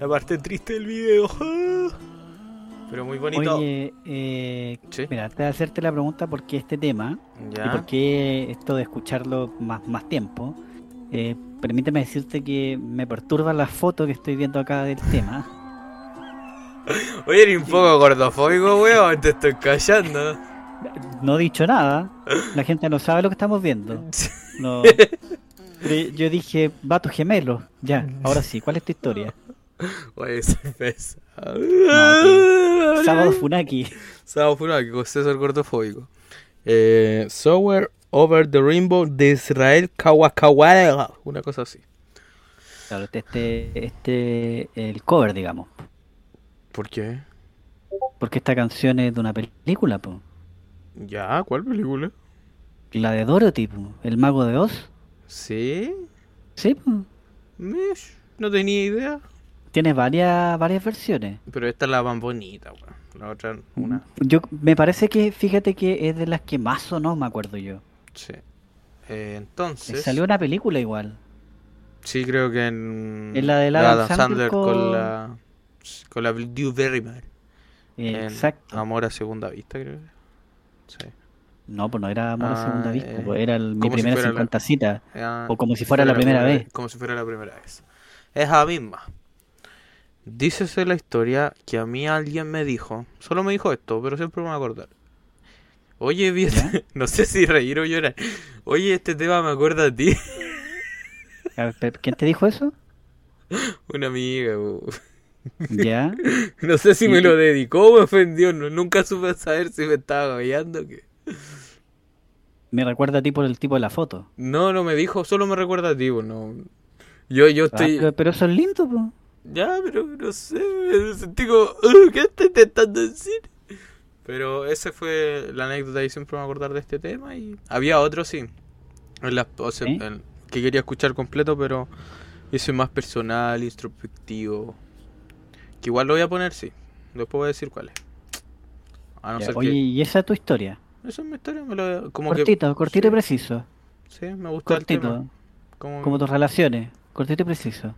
La parte triste del video. Pero muy bonito. Oye, eh, Sí. mira, antes de hacerte la pregunta por qué este tema y por qué esto de escucharlo más, más tiempo, eh, permíteme decirte que me perturba la foto que estoy viendo acá del tema. Oye, eres un poco gordofóbico, weón. Te estoy callando. No he dicho nada, la gente no sabe lo que estamos viendo. No. Yo dije, va tu gemelo. Ya, ahora sí, ¿cuál es tu historia? Oye, se pesa. Sábado Funaki. Sábado Funaki, con César gordofóbico. Eh, Sower Over the Rainbow de Israel Kawakawa. Una cosa así. Claro, este, este, este, el cover, digamos. ¿Por qué? Porque esta canción es de una película, po. Ya, ¿cuál película? La de Dorothy, po. El mago de Oz. ¿Sí? Sí, po. Mish, no tenía idea. Tiene varias, varias versiones. Pero esta es la más bonita, weón. La otra, una. Yo, me parece que, fíjate que es de las que más sonó, me acuerdo yo. Sí. Eh, entonces. Salió una película igual. Sí, creo que en. En la de Adam Sandler con... con- la. Con la Drew Barrymore. En Exacto. Amor a segunda vista, creo. Sí. No, pues no era Amor a Ah, segunda vista, eh, pues era el- mi si primera la- 50 cita. Ah, O como si fuera la primera vez. Como si fuera la primera vez. Es la misma. Dícese la historia que a mí alguien me dijo, solo me dijo esto, pero siempre me voy a acordar. Oye, no sé si reír o llorar. Oye, este tema me acuerda a ti. A ver, pero, ¿Quién te dijo eso? Una amiga. bu. Ya. No sé si me lo dedicó o me ofendió. No, nunca supe saber si me estaba goleando. Que... Me recuerda a ti por el tipo de la foto. No, no me dijo, solo me recuerda a ti. bu, No. Yo, yo Ah, estoy. pero, pero eso es lindo. Ya, pero no sé, me sentí como, "Uh, ¿qué está intentando decir? Pero esa fue la anécdota y siempre me voy a acordar de este tema. Y había otro, sí, en la- o sea, que quería escuchar completo, pero ese es más personal, introspectivo. Que igual lo voy a poner, sí. Después voy a decir cuál es. A no Ya, ser Oye, y esa es tu historia. que... Esa es mi historia, me lo... como Cortito, que... cortito y sí, preciso. Sí, me gusta el Cortito. tema. Como... Como tus relaciones. Cortito y preciso.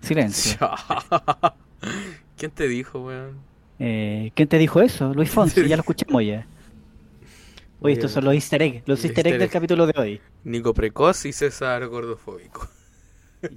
Silencio. ¿Quién te dijo, weón? Eh, ¿Quién te dijo eso? Luis Fonsi, ya lo escuchamos ya. Oye, estos Bien. son los easter eggs, los easter eggs del eggs. capítulo de hoy. Nico Precoz y César Gordofóbico.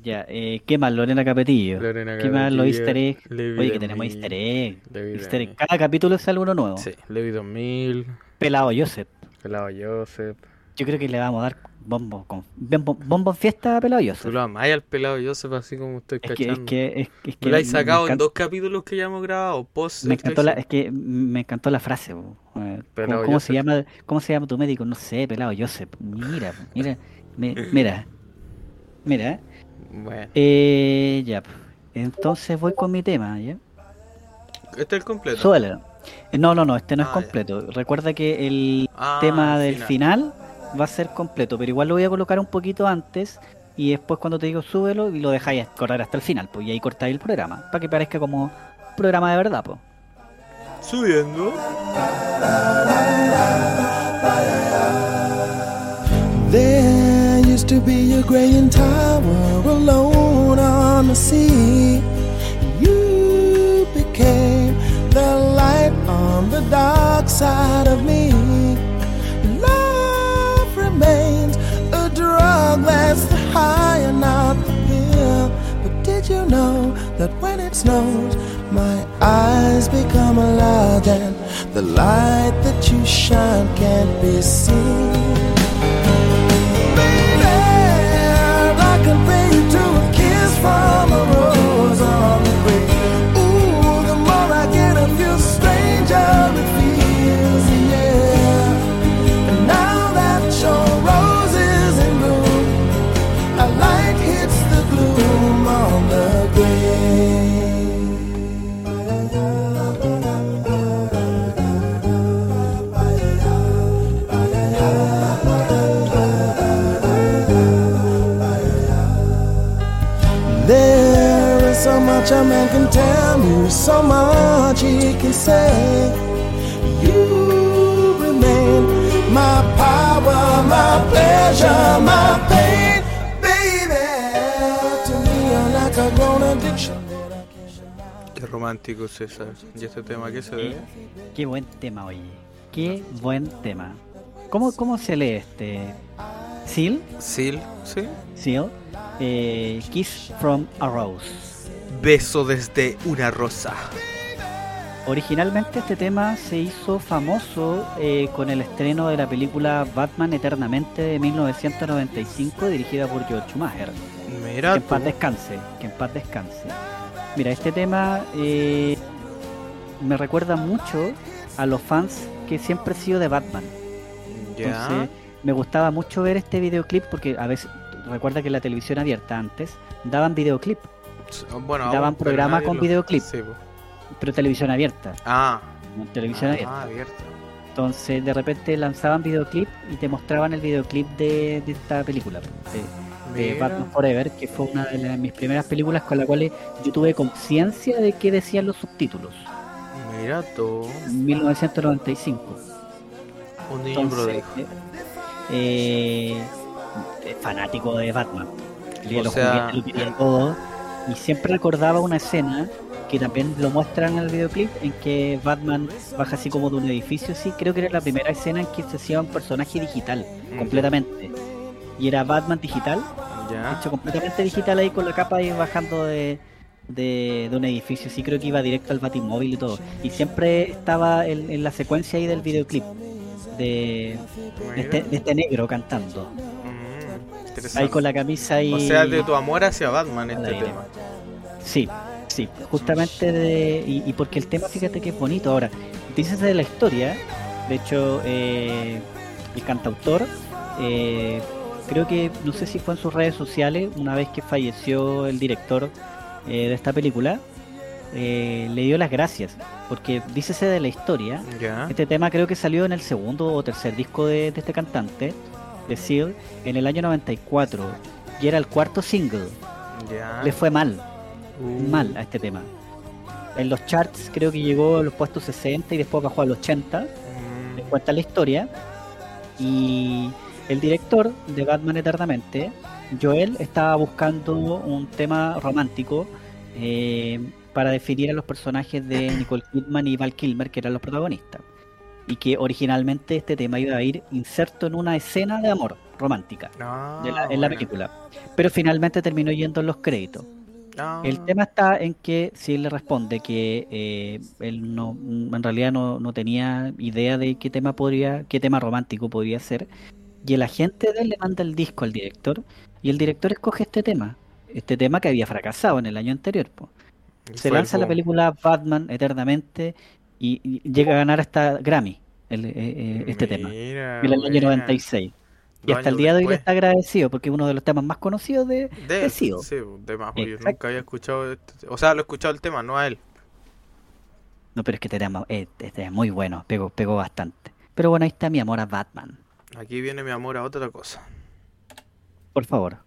Ya, eh, ¿qué más? Lorena Capetillo. Lorena ¿Qué más? Los easter eggs. Levi Oye, que 2000, tenemos easter egg. Levi Easter egg. 2000. Cada capítulo sale uno nuevo. Sí, Levi 2000, Pelado Joseph. Pelado Joseph. Yo creo que le vamos a dar bombo, con, bombo, bombo fiesta a Pelado Tú Joseph. lo amás al Pelado Joseph así como estoy Es que, es cachando. que, es, es que lo has me- sacado en dos capítulos que ya hemos grabado, post Me encantó la, es que me encantó la frase. Eh, ¿Cómo, cómo se llama, ¿Cómo se llama tu médico? No sé, pelado Joseph. Mira, mira, me- mira, mira. Bueno, Eh, ya. po. Entonces voy con mi tema, ¿ya? este es el completo. Suela. Eh, No, no, no, este no es Ah, ya. completo. Recuerda que el Ah, tema del final. final. Va a ser completo, pero igual lo voy a colocar un poquito antes y después cuando te digo súbelo y lo dejáis correr hasta el final, pues y ahí cortáis el programa, para que parezca como un programa de verdad, pues. Subiendo. There used to be a graying tower alone on the sea. You became the light on the dark side of me. Snows, my eyes become alive and the light that you shine can't be seen? Baby, I compare you to a kiss from much a man can tell you, so much he can say. You remain my power, my pleasure, my pain, baby. To me, you're like a grown addiction. Qué romántico, César. ¿Y este tema qué se debe? Qué buen tema, oye. Qué buen tema. ¿Cómo, cómo se lee este? Seal, Sil, ¿sí? Seal, eh, Kiss from a Rose. Beso desde una rosa. Originalmente este tema se hizo famoso eh, con el estreno de la película Batman Eternamente de 1995 dirigida por George Schumacher. Mira que en paz descanse, que en paz descanse. Mira, este tema eh, me recuerda mucho a los fans que siempre he sido de Batman. Entonces, me gustaba mucho ver este videoclip porque a veces, recuerda que en la televisión abierta antes daban videoclip, Bueno, daban aún, pero programa nadie con lo- videoclip. Sí, pero televisión abierta. Ah. televisión abierta. Ah, abierta. Entonces, de repente lanzaban videoclip y te mostraban el videoclip de, de esta película, de. Batman Forever, que fue una de las- mis primeras películas con la cual yo tuve conciencia de qué decían los subtítulos. Mira tú. En 1995. Un niño Entonces, eh, eh, eh, fanático de Batman. O los sea, lo quería todo. Y siempre recordaba una escena que también lo muestran en el videoclip en que Batman baja así como de un edificio, sí, creo que era la primera escena en que se hacía un personaje digital, Mm. completamente. Y era Batman digital, Ya. hecho completamente digital ahí con la capa ahí bajando de, de, de un edificio, sí creo que iba directo al Batimóvil y todo. Y siempre estaba en, en la secuencia ahí del videoclip de, de este, de este negro cantando. Interesante. Ahí con la camisa y... O sea, de tu amor hacia Batman este tema. Sí, sí, justamente de... Y, y porque el tema, fíjate que es bonito. Ahora, dices de la historia, de hecho, eh, el cantautor, eh, creo que, no sé si fue en sus redes sociales, una vez que falleció el director eh, de esta película, eh, le dio las gracias, porque dícese de la historia, este tema creo que salió en el segundo o tercer disco de, de este cantante, de Seal, en el año 94, y era el cuarto single. Le fue mal, Uh, mal a este tema. En los charts creo que llegó a los puestos 60 y después bajó a los 80, mm, les cuenta la historia. Y el director de Batman Eternamente, Joel, estaba buscando un tema romántico eh, para definir a los personajes de Nicole Kidman y Val Kilmer, que eran los protagonistas. Y que originalmente este tema iba a ir inserto en una escena de amor romántica ah, de la- en la bueno. película. Pero finalmente terminó yendo en los créditos. Ah, El tema está en que si él le responde que eh, él no, en realidad no, no tenía idea de qué tema podría, qué tema romántico podría ser, y el agente de él le manda el disco al director, y el director escoge este tema, este tema que había fracasado en el año anterior. po. Se lanza la película Batman eternamente y, y llega a ganar hasta Grammy el, eh, eh, este tema, Mira, en el año buena. 96. Y hasta el día de hoy le está agradecido porque es uno de los temas más conocidos de, De de sí, de más, yo nunca había escuchado este- O sea, lo he escuchado el tema, no a él. No, pero es que este tema eh, este es muy bueno, pegó, pegó bastante. Pero bueno, ahí está mi amor a Batman. Aquí viene mi amor a otra cosa. Por favor.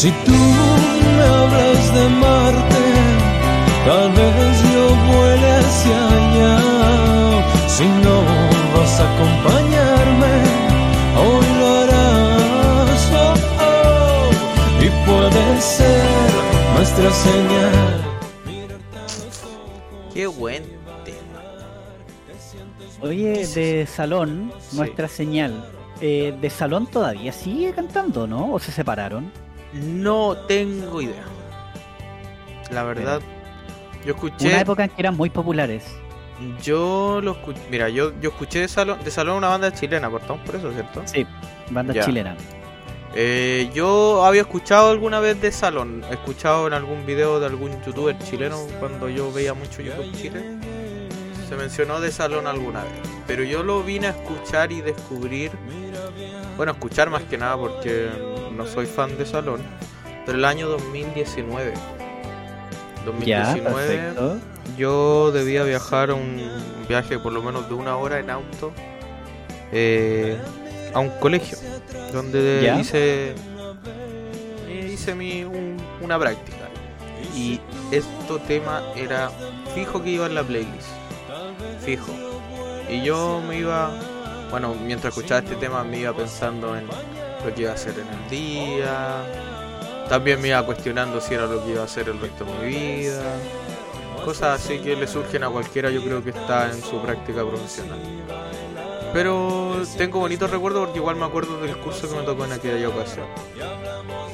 Si tú me hablas de Marte, tal vez yo vuele hacia allá. Si no vas a acompañarme, hoy lo harás. Oh, oh. Y puede ser nuestra señal. Qué buen tema. Oye, de salón, nuestra señal. eh, ¿De salón todavía sigue cantando, no? ¿O se separaron? No tengo idea. La verdad, yo escuché. Una época en que eran muy populares. Yo lo escuché. Mira, yo, yo escuché de salón, de salón una banda chilena, partamos por eso, ¿cierto? Sí, banda Ya. chilena. Eh, yo había escuchado alguna vez de Salón, he escuchado en algún video de algún youtuber chileno cuando yo veía mucho YouTube Chile. Se mencionó de Salón alguna vez, pero yo lo vine a escuchar y descubrir, bueno, escuchar más que nada porque no soy fan de Salón, pero el año 2019. Ya, 2019 perfecto. yo debía viajar a un viaje por lo menos de una hora en auto eh, a un colegio donde Ya. hice hice mi un- una práctica y este tema era fijo que iba en la playlist fijo y yo me iba bueno mientras escuchaba este tema me iba pensando en lo que iba a hacer en el día también me iba cuestionando si era lo que iba a hacer el resto de mi vida cosas así que le surgen a cualquiera, yo creo que está en su práctica profesional. Pero tengo bonitos recuerdos porque igual me acuerdo del curso que me tocó en aquella ocasión.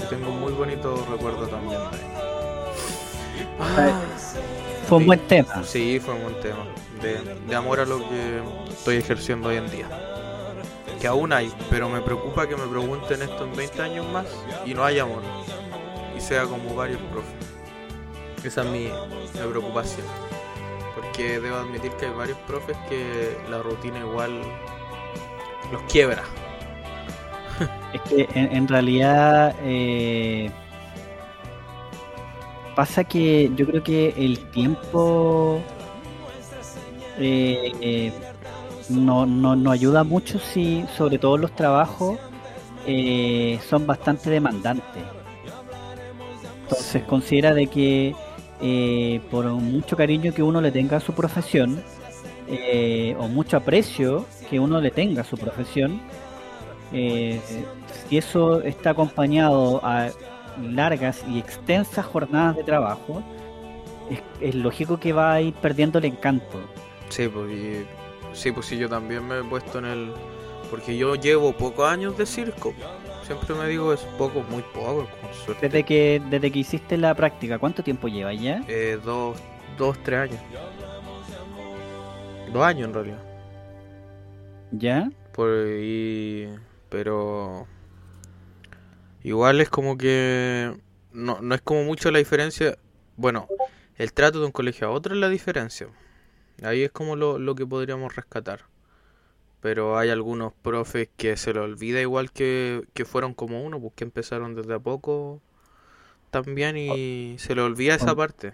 Y tengo muy bonitos recuerdos también. Ah, Fue un buen tema. sí, fue un buen tema. De, amor a lo que estoy ejerciendo hoy en día. Que aún hay, pero me preocupa que me pregunten esto en 20 años más y no hay amor. Y sea como varios profes. Esa es mi, preocupación. Porque debo admitir que hay varios profes que la rutina igual los quiebra. Es que en, en realidad eh, pasa que yo creo que el tiempo eh, eh, no, no, no ayuda mucho si sobre todo los trabajos eh, son bastante demandantes. Entonces considera de que eh, por mucho cariño que uno le tenga a su profesión o mucho aprecio que uno le tenga a su profesión, si eso está acompañado a largas y extensas jornadas de trabajo, es, es lógico que va a ir perdiendo el encanto. Sí, pues, y- sí, pues sí, yo también me he puesto en el... Porque yo llevo pocos años de circo. Siempre me digo es poco, muy poco, con suerte. Desde que desde que hiciste la práctica, ¿cuánto tiempo lleva ya? Eh, dos, dos, tres años. Dos años en realidad. ¿Ya? Por, y, pero igual es como que no, no es como mucho la diferencia. Bueno, el trato de un colegio a otro es la diferencia. Ahí es como lo, lo que podríamos rescatar. Pero hay algunos profes que se lo olvida igual que, que fueron como uno, pues que empezaron desde a poco también y se le olvida esa Ol- parte.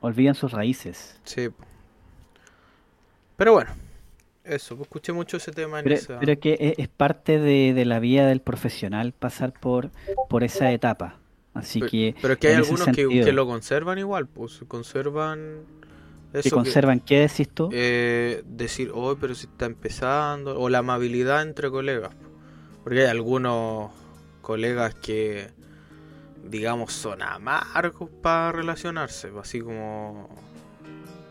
Olvidan sus raíces. Sí. Pero bueno, eso, pues escuché mucho ese tema en Pero, esa... pero que es, es parte de, de la vida del profesional pasar por, por esa etapa. Así Pero- que Pero es que hay algunos que, que lo conservan igual, pues conservan que conservan, ¿qué decís tú? eh, decir, oh, pero si está empezando, o la amabilidad entre colegas. Porque hay algunos colegas que, digamos, son amargos para relacionarse, así como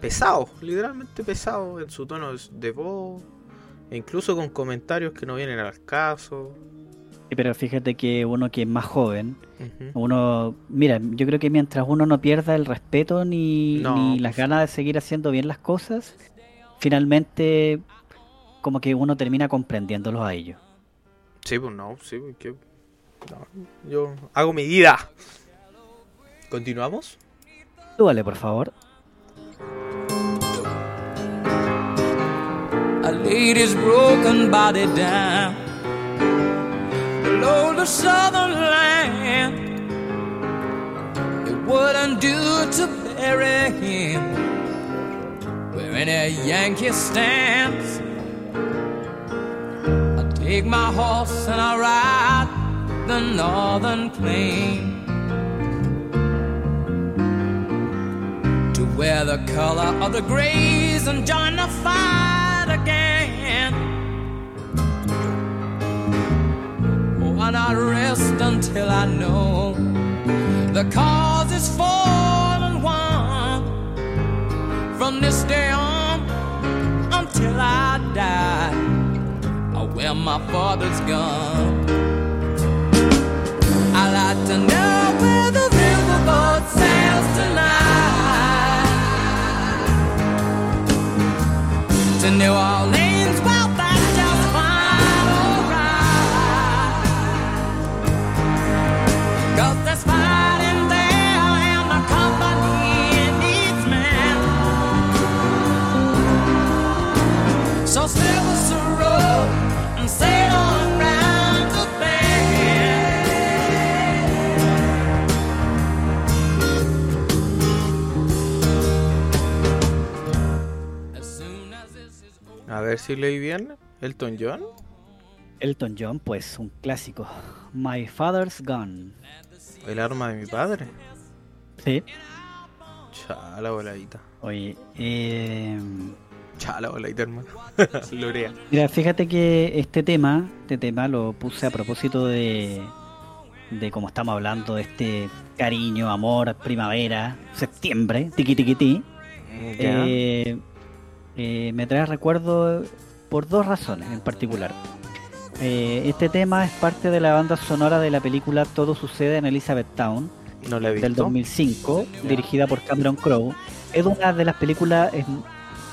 pesados, literalmente pesados en su tono de voz, e incluso con comentarios que no vienen al caso. Pero fíjate que uno que es más joven, uno, mira, yo creo que mientras uno no pierda el respeto ni, No, ni las ganas de seguir haciendo bien las cosas, finalmente como que uno termina comprendiéndolos a ellos. Sí, pues no, sí, pues que... no, yo hago mi vida. ¿Continuamos? Súbale, por favor. I laid his broken body down the southern land. It wouldn't do to bury him where any Yankee stands. I take my horse and I ride the northern plain. to wear the color of the grays and join the fight again. And I rest until I know the cause is fallen won. From this day on until I die, I wear my father's gun. I like to know where the riverboat sails tonight. To New Orleans, si leí bien. Elton John. Elton John, pues un clásico. My Father's Gun. El arma de mi padre. Sí. Chala voladita. Oye, eh, Chala voladita, hermano. Lorea. mira, fíjate que este tema, este tema lo puse a propósito de, de como estamos hablando de este cariño, amor, primavera, septiembre, tiqui tiqui ti. Eh, eh, me trae recuerdo por dos razones en particular. Eh, este tema es parte de la banda sonora de la película Todo sucede en Elizabethtown no la he visto. del 2005, dirigida por Cameron Crowe. Es una de las películas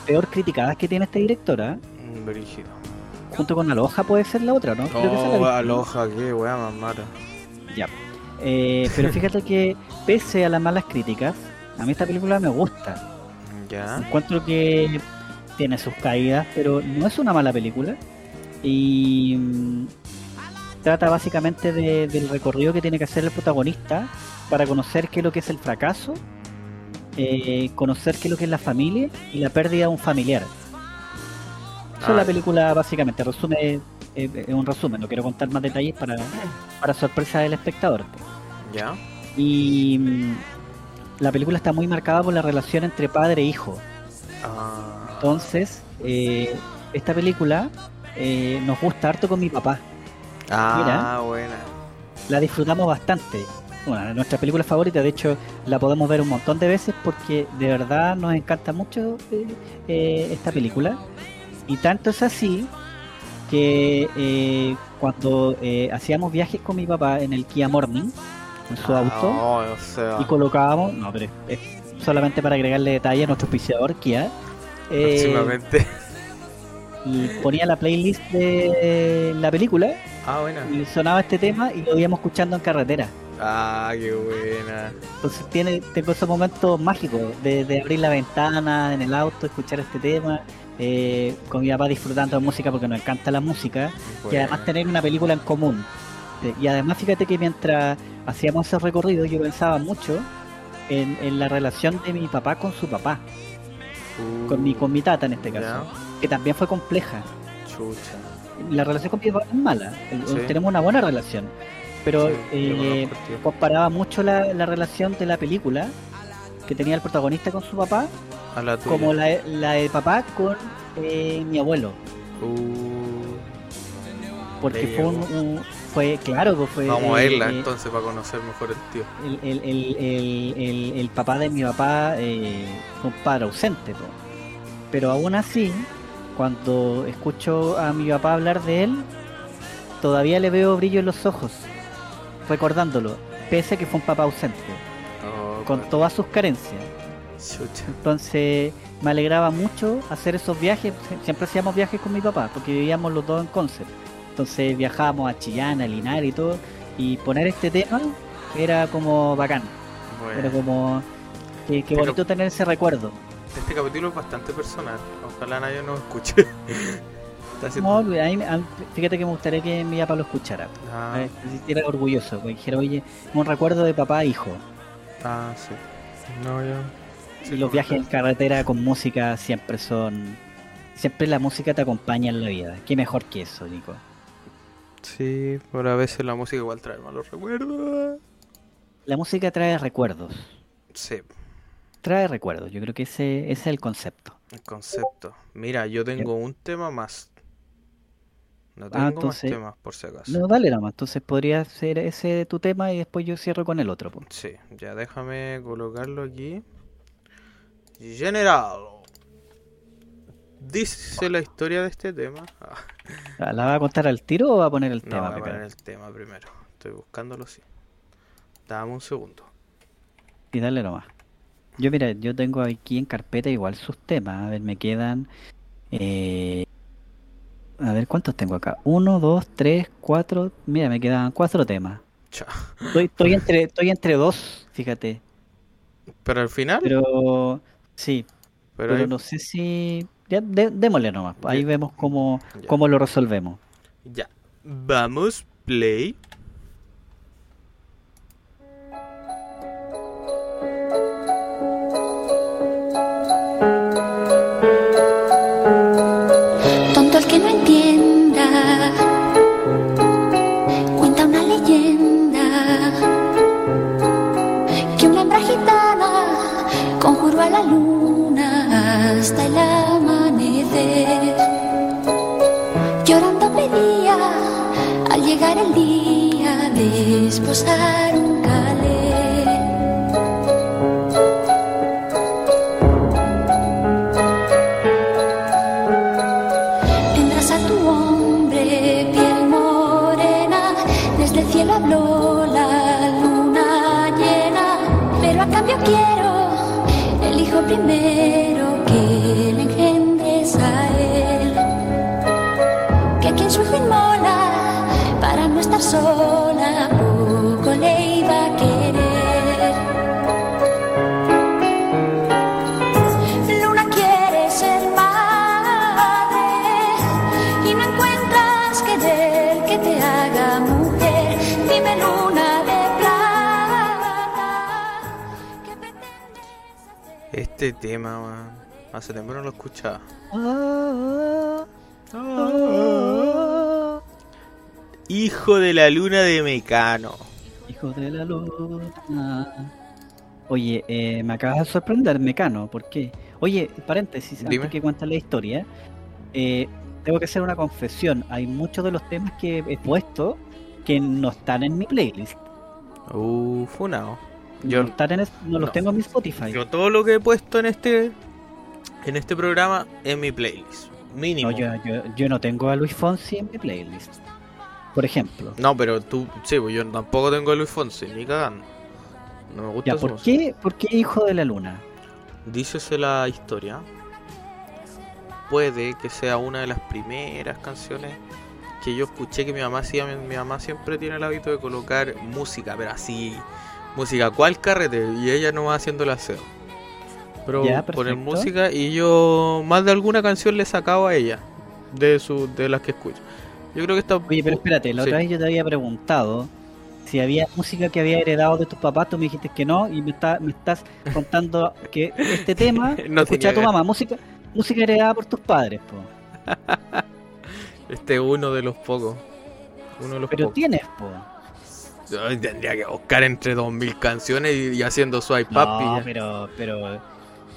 peor criticadas que tiene esta directora. Mm, Brígido. Junto con Aloha puede ser la otra, ¿no? Creo que la Oh, ¿no? aloja, qué weá más mala. Ya. Eh, pero fíjate que pese a las malas críticas, a mí esta película me gusta. Ya. Encuentro que tiene sus caídas, pero no es una mala película. Y mm, trata básicamente de- del recorrido que tiene que hacer el protagonista para conocer qué es lo que es el fracaso, eh, conocer qué es lo que es la familia y la pérdida de un familiar. Eso es Ah, la película básicamente, resume, eh, es un resumen, no quiero contar más detalles para, para sorpresa del espectador. Ya. Y mm, la película está muy marcada por la relación entre padre e hijo. Ah, Entonces, eh, esta película eh, nos gusta harto con mi papá. ah buena. La disfrutamos bastante. Bueno, nuestra película favorita, de hecho, la podemos ver un montón de veces porque de verdad nos encanta mucho eh, esta película. Y tanto es así que eh, cuando eh, hacíamos viajes con mi papá en el Kia Morning, en su Ah, auto, oh, o sea, y colocábamos, no, pero es solamente para agregarle detalle a nuestro auspiciador Kia. Eh, próximamente. y ponía la playlist de la película Ah, buena. y sonaba este tema y lo íbamos escuchando en carretera. Ah, qué buena. Entonces tiene, tengo esos momentos mágicos de, de abrir la ventana en el auto, escuchar este tema, eh, con mi papá disfrutando de música porque nos encanta la música y además tener una película en común. Eh, Y además fíjate que mientras hacíamos ese recorrido yo pensaba mucho en, en la relación de mi papá con su papá, Con mi, con mi tata en este ya, caso, que también fue compleja. Chucha. la relación con mi papá es mala, Sí. tenemos una buena relación, pero Sí, eh, comparaba mucho la, la relación de la película que tenía el protagonista con su papá A la tuya. como la, la de papá con eh, mi abuelo. Uh, Porque fue un- fue, claro, pues fue Vamos a eh, verla eh, entonces para conocer mejor el tío. el, el, el, el, papá de mi papá eh, fue un padre ausente, pero aún así, cuando escucho a mi papá hablar de él, todavía le veo brillo en los ojos, recordándolo, pese a que fue un papá ausente, Oh, con todas sus carencias. Chucha. Entonces me alegraba mucho hacer esos viajes, Sie- siempre hacíamos viajes con mi papá, porque vivíamos los dos en Concept. Entonces viajábamos a Chillán, a Linares y todo, y poner este tema era como bacán. Era como Pero- bonito tener ese recuerdo. este capítulo es bastante personal. Ojalá nadie nos escuche. No, mí- fíjate que me gustaría que mi papá lo escuchara. Ah, Se sintiera orgulloso, que dijera, oye, un recuerdo de papá e hijo. ah, sí. No, ya. Sí, y los viajes en carretera con música siempre son... Siempre la música te acompaña en la vida. Qué mejor que eso, Nico. Sí, pero a veces la música igual trae malos recuerdos. La música trae recuerdos. Sí, Trae recuerdos. Yo creo que ese, ese es el concepto. el concepto. Mira, yo tengo un tema más. No tengo Ah, más entonces- temas por si acaso. No, dale nomás. Entonces podría ser ese tu tema y después yo cierro con el otro. po. Sí, ya déjame colocarlo aquí. General. Dice la historia de este tema. Ah, ¿La va a contar al tiro o va a poner el no, tema voy a poner el tema primero. Estoy buscándolo, sí. Dame un segundo. Y dale nomás. Yo mira, yo tengo aquí en carpeta igual sus temas. A ver, me quedan... eh, a ver, ¿cuántos tengo acá? Uno, dos, tres, cuatro... Mira, me quedan cuatro temas. Cha. Estoy, estoy, entre, estoy entre dos, fíjate. Pero al final, Pero... Sí, pero no sé si... Ya, dé- démosle nomás. Ahí Ya. vemos cómo, cómo lo resolvemos. ya. Vamos, play. Tonto el que no entienda. Cuenta una leyenda. Que una hembra gitana conjuró a la luna hasta el llegar el día de esposar Este tema, man. Hace tiempo no lo escuchaba. Hijo de la luna de Mecano. Hijo de la luna. Oye, eh, me acabas de sorprender, Mecano. ¿Por qué? Oye, paréntesis, Dime. antes que cuentes la historia. eh, tengo que hacer una confesión. Hay muchos de los temas que he puesto que no están en mi playlist. Uh, funao. No, Yo, están en es- no los no. tengo en mi Spotify. yo todo lo que he puesto en este en este programa en mi playlist. Mínimo. No, yo, yo, yo no tengo a Luis Fonsi en mi playlist. Por ejemplo. No, pero tú, sí, pues yo tampoco tengo a Luis Fonsi, ni cagando. No me gusta Ya, ¿por qué, ¿por qué Hijo de la Luna? Dícese la historia. Puede que sea una de las primeras canciones que yo escuché que mi mamá hacía. Mi, mi mamá siempre tiene el hábito de colocar música, pero así, música, ¿cuál carrete? Y ella no va haciendo el aseo. Pero Ya, poner perfecto. música y yo más de alguna canción le sacaba a ella de su de las que escucho. Yo creo que esta Oye, pero espérate, la Sí. otra vez yo te había preguntado si había música que había heredado de tus papás, tú me dijiste que no, y me, está, me estás contando que este tema, No escucha a tu mamá, música, música heredada por tus padres, po. este es uno de los pocos. Uno de los pero pocos. tienes, po. Tendría que buscar entre 2000 canciones y, y haciendo swipe up y No, ya. pero, pero,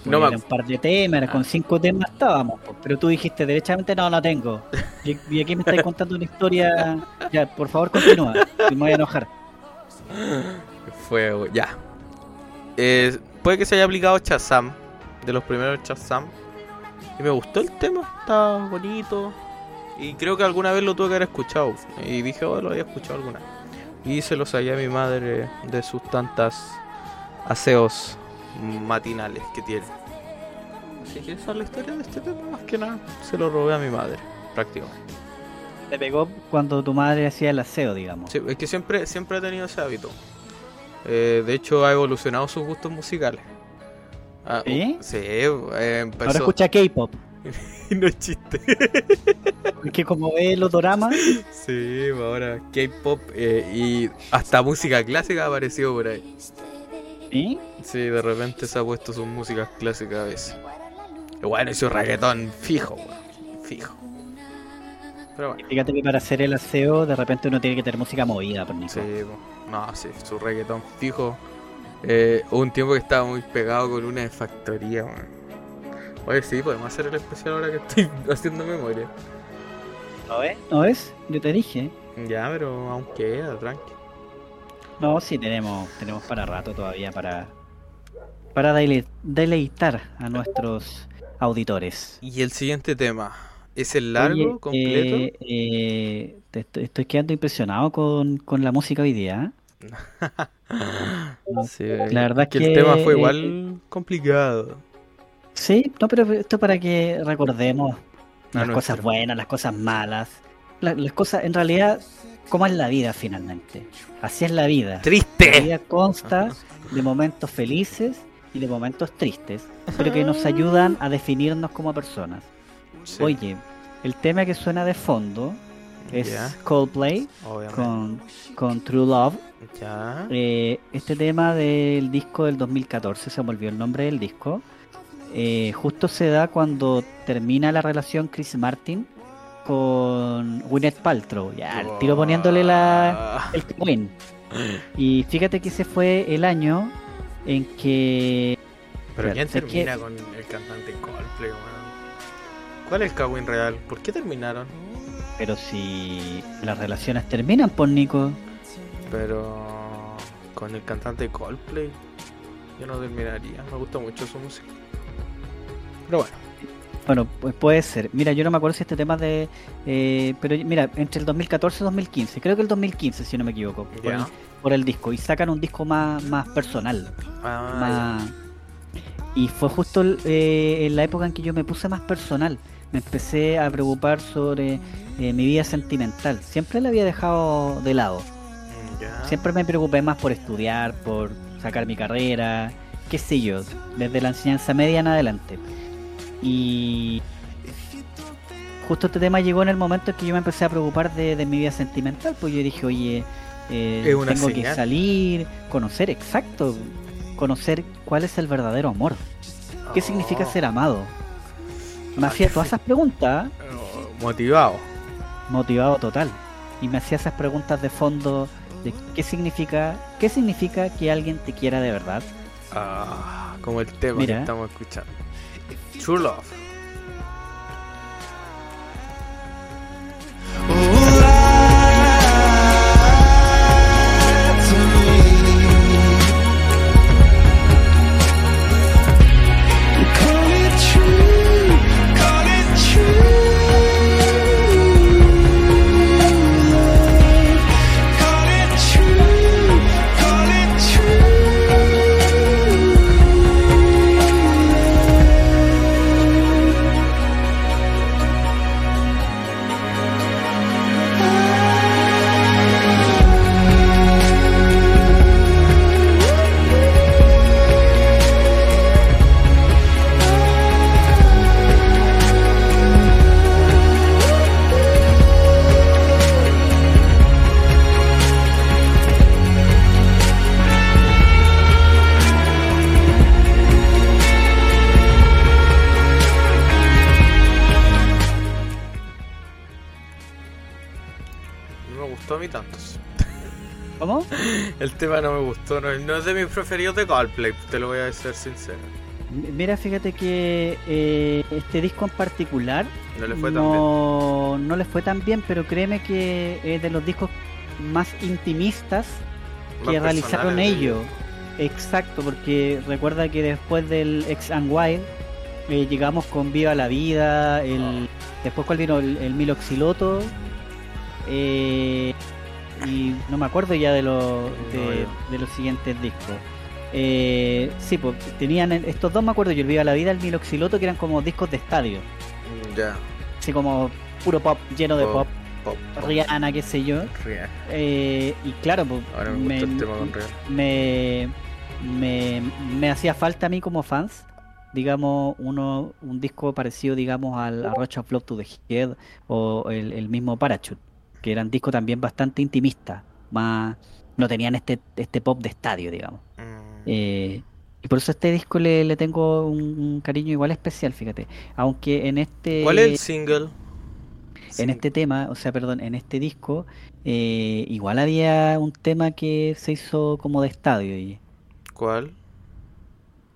No me un par de temas, con cinco temas estábamos, pero tú dijiste derechamente no, no tengo. Y, y aquí me estáis contando una historia. Ya, por favor, continúa, me voy a enojar. Fuego, ya. Eh, puede que se haya aplicado Chazam, de los primeros Chazam. Y me gustó el tema, está bonito. Y creo que alguna vez lo tuve que haber escuchado. Y dije, oh, lo había escuchado alguna vez. Y se lo sabía a mi madre de sus tantas aseos matinales que tiene. Así que esa es la historia de este tema, más que nada. Se lo robé a mi madre, prácticamente. Te pegó cuando tu madre hacía el aseo, digamos. Sí, es que siempre, siempre he tenido ese hábito. Eh, de hecho, ha evolucionado sus gustos musicales. Ah, ¿Sí? Sí, eh, empezó. Ahora escucha K-pop. no es chiste. Porque como ve los doramas, Sí, ahora K-pop eh, y hasta música clásica ha aparecido por ahí. ¿sí? Sí, de repente se ha puesto sus músicas clásicas a veces. Y bueno, y su reggaetón fijo, fijo. Pero bueno, Fíjate que para hacer el aseo, de repente uno tiene que tener música movida, por Nico. sí, no, sí, su reggaetón fijo. Eh, hubo un tiempo que estaba muy pegado con una de factoría. Oye, sí, podemos hacer el especial ahora que estoy haciendo memoria. ¿No ves? ¿No ves? Yo te dije. Ya, pero aún queda, tranqui. No, sí, tenemos, tenemos para rato todavía para, para dele- deleitar a nuestros auditores. Y el siguiente tema, ¿es el largo, Oye, completo? eh, eh, te estoy, estoy quedando impresionado con, con la música hoy día. ¿eh? Sí, la verdad que que, el tema fue eh, igual complicado. Sí, no, pero esto para que recordemos las nuestro. cosas buenas, las cosas malas, la- las cosas, en realidad, cómo es la vida finalmente. Así es la vida. La ¡Triste! vida consta de momentos felices y de momentos tristes, pero que nos ayudan a definirnos como personas. Sí, Oye, el tema que suena de fondo es. Coldplay con, con True Love. Ya. Eh, este tema del disco del 2014, se me olvidó el nombre del disco, eh, justo se da cuando termina la relación Chris Martin con Gwyneth Paltrow, ya, al tiro poniéndole la, el win. Y fíjate que ese fue el año en que Pero ¿quién que- termina con el cantante Coldplay, weón? ¿Cuál es el Kawin real? ¿Por qué terminaron? Pero si las relaciones terminan, por Nico. Pero con el cantante Coldplay yo no terminaría. Me gusta mucho su música. Pero bueno, Bueno, pues puede ser. Mira, yo no me acuerdo si este tema de. eh, pero mira, entre el 2014 y 2015. Creo que el 2015, si no me equivoco. Por, el, por el disco. Y sacan un disco más, más personal. ah, más... Y fue justo el- eh, en la época en que yo me puse más personal. Me empecé a preocupar sobre eh, mi vida sentimental. Siempre la había dejado de lado. ya. Siempre me preocupé más por estudiar, por sacar mi carrera, qué sé yo, desde la enseñanza media en adelante. Y justo este tema llegó en el momento en que yo me empecé a preocupar de, de mi vida sentimental, pues yo dije, oye, eh, tengo que salir, conocer exacto, conocer cuál es el verdadero amor, qué significa Oh, ser amado. Me hacía todas esas preguntas, Motivado. motivado total, y me hacía esas preguntas de fondo de qué significa, qué significa que alguien te quiera de verdad. Ah, como el tema Mira. que estamos escuchando. True Love. Tema no me gustó, no, no es de mis preferidos de Coldplay, te lo voy a decir sincero. Mira, fíjate que eh, este disco en particular No le fue tan bien. no, no le fue tan bien, pero créeme que es de los discos más intimistas que Más realizaron ellos. Exacto, porque recuerda que después del Ex and Wild eh, llegamos con Viva la Vida, el, después cuál vino el, el Miloxiloto, eh, y no me acuerdo ya de, los de, No, yo. de los siguientes discos. Eh, sí, pues tenían estos dos, me acuerdo yo, el Viva la Vida, el Miloxiloto, que eran como discos de estadio, Mm, Ya. así como puro pop, lleno de Pop, pop, Pop, pop. Rihanna, qué sé yo. Real. Eh, y claro, pues, Ahora me gusta el tema con Real. me, me, me hacía falta a mí como fans, digamos, uno un disco parecido, digamos, al a Rush of Love to the Head o el, el mismo Parachute, que eran discos también bastante intimistas, más no tenían este, este pop de estadio, digamos. Mm. Eh, y por eso a este disco le, le tengo un, un cariño igual especial, fíjate. Aunque en este ¿Cuál es el single? en este tema, o sea, perdón, en este disco, eh, igual había un tema que se hizo como de estadio. Y, ¿Cuál?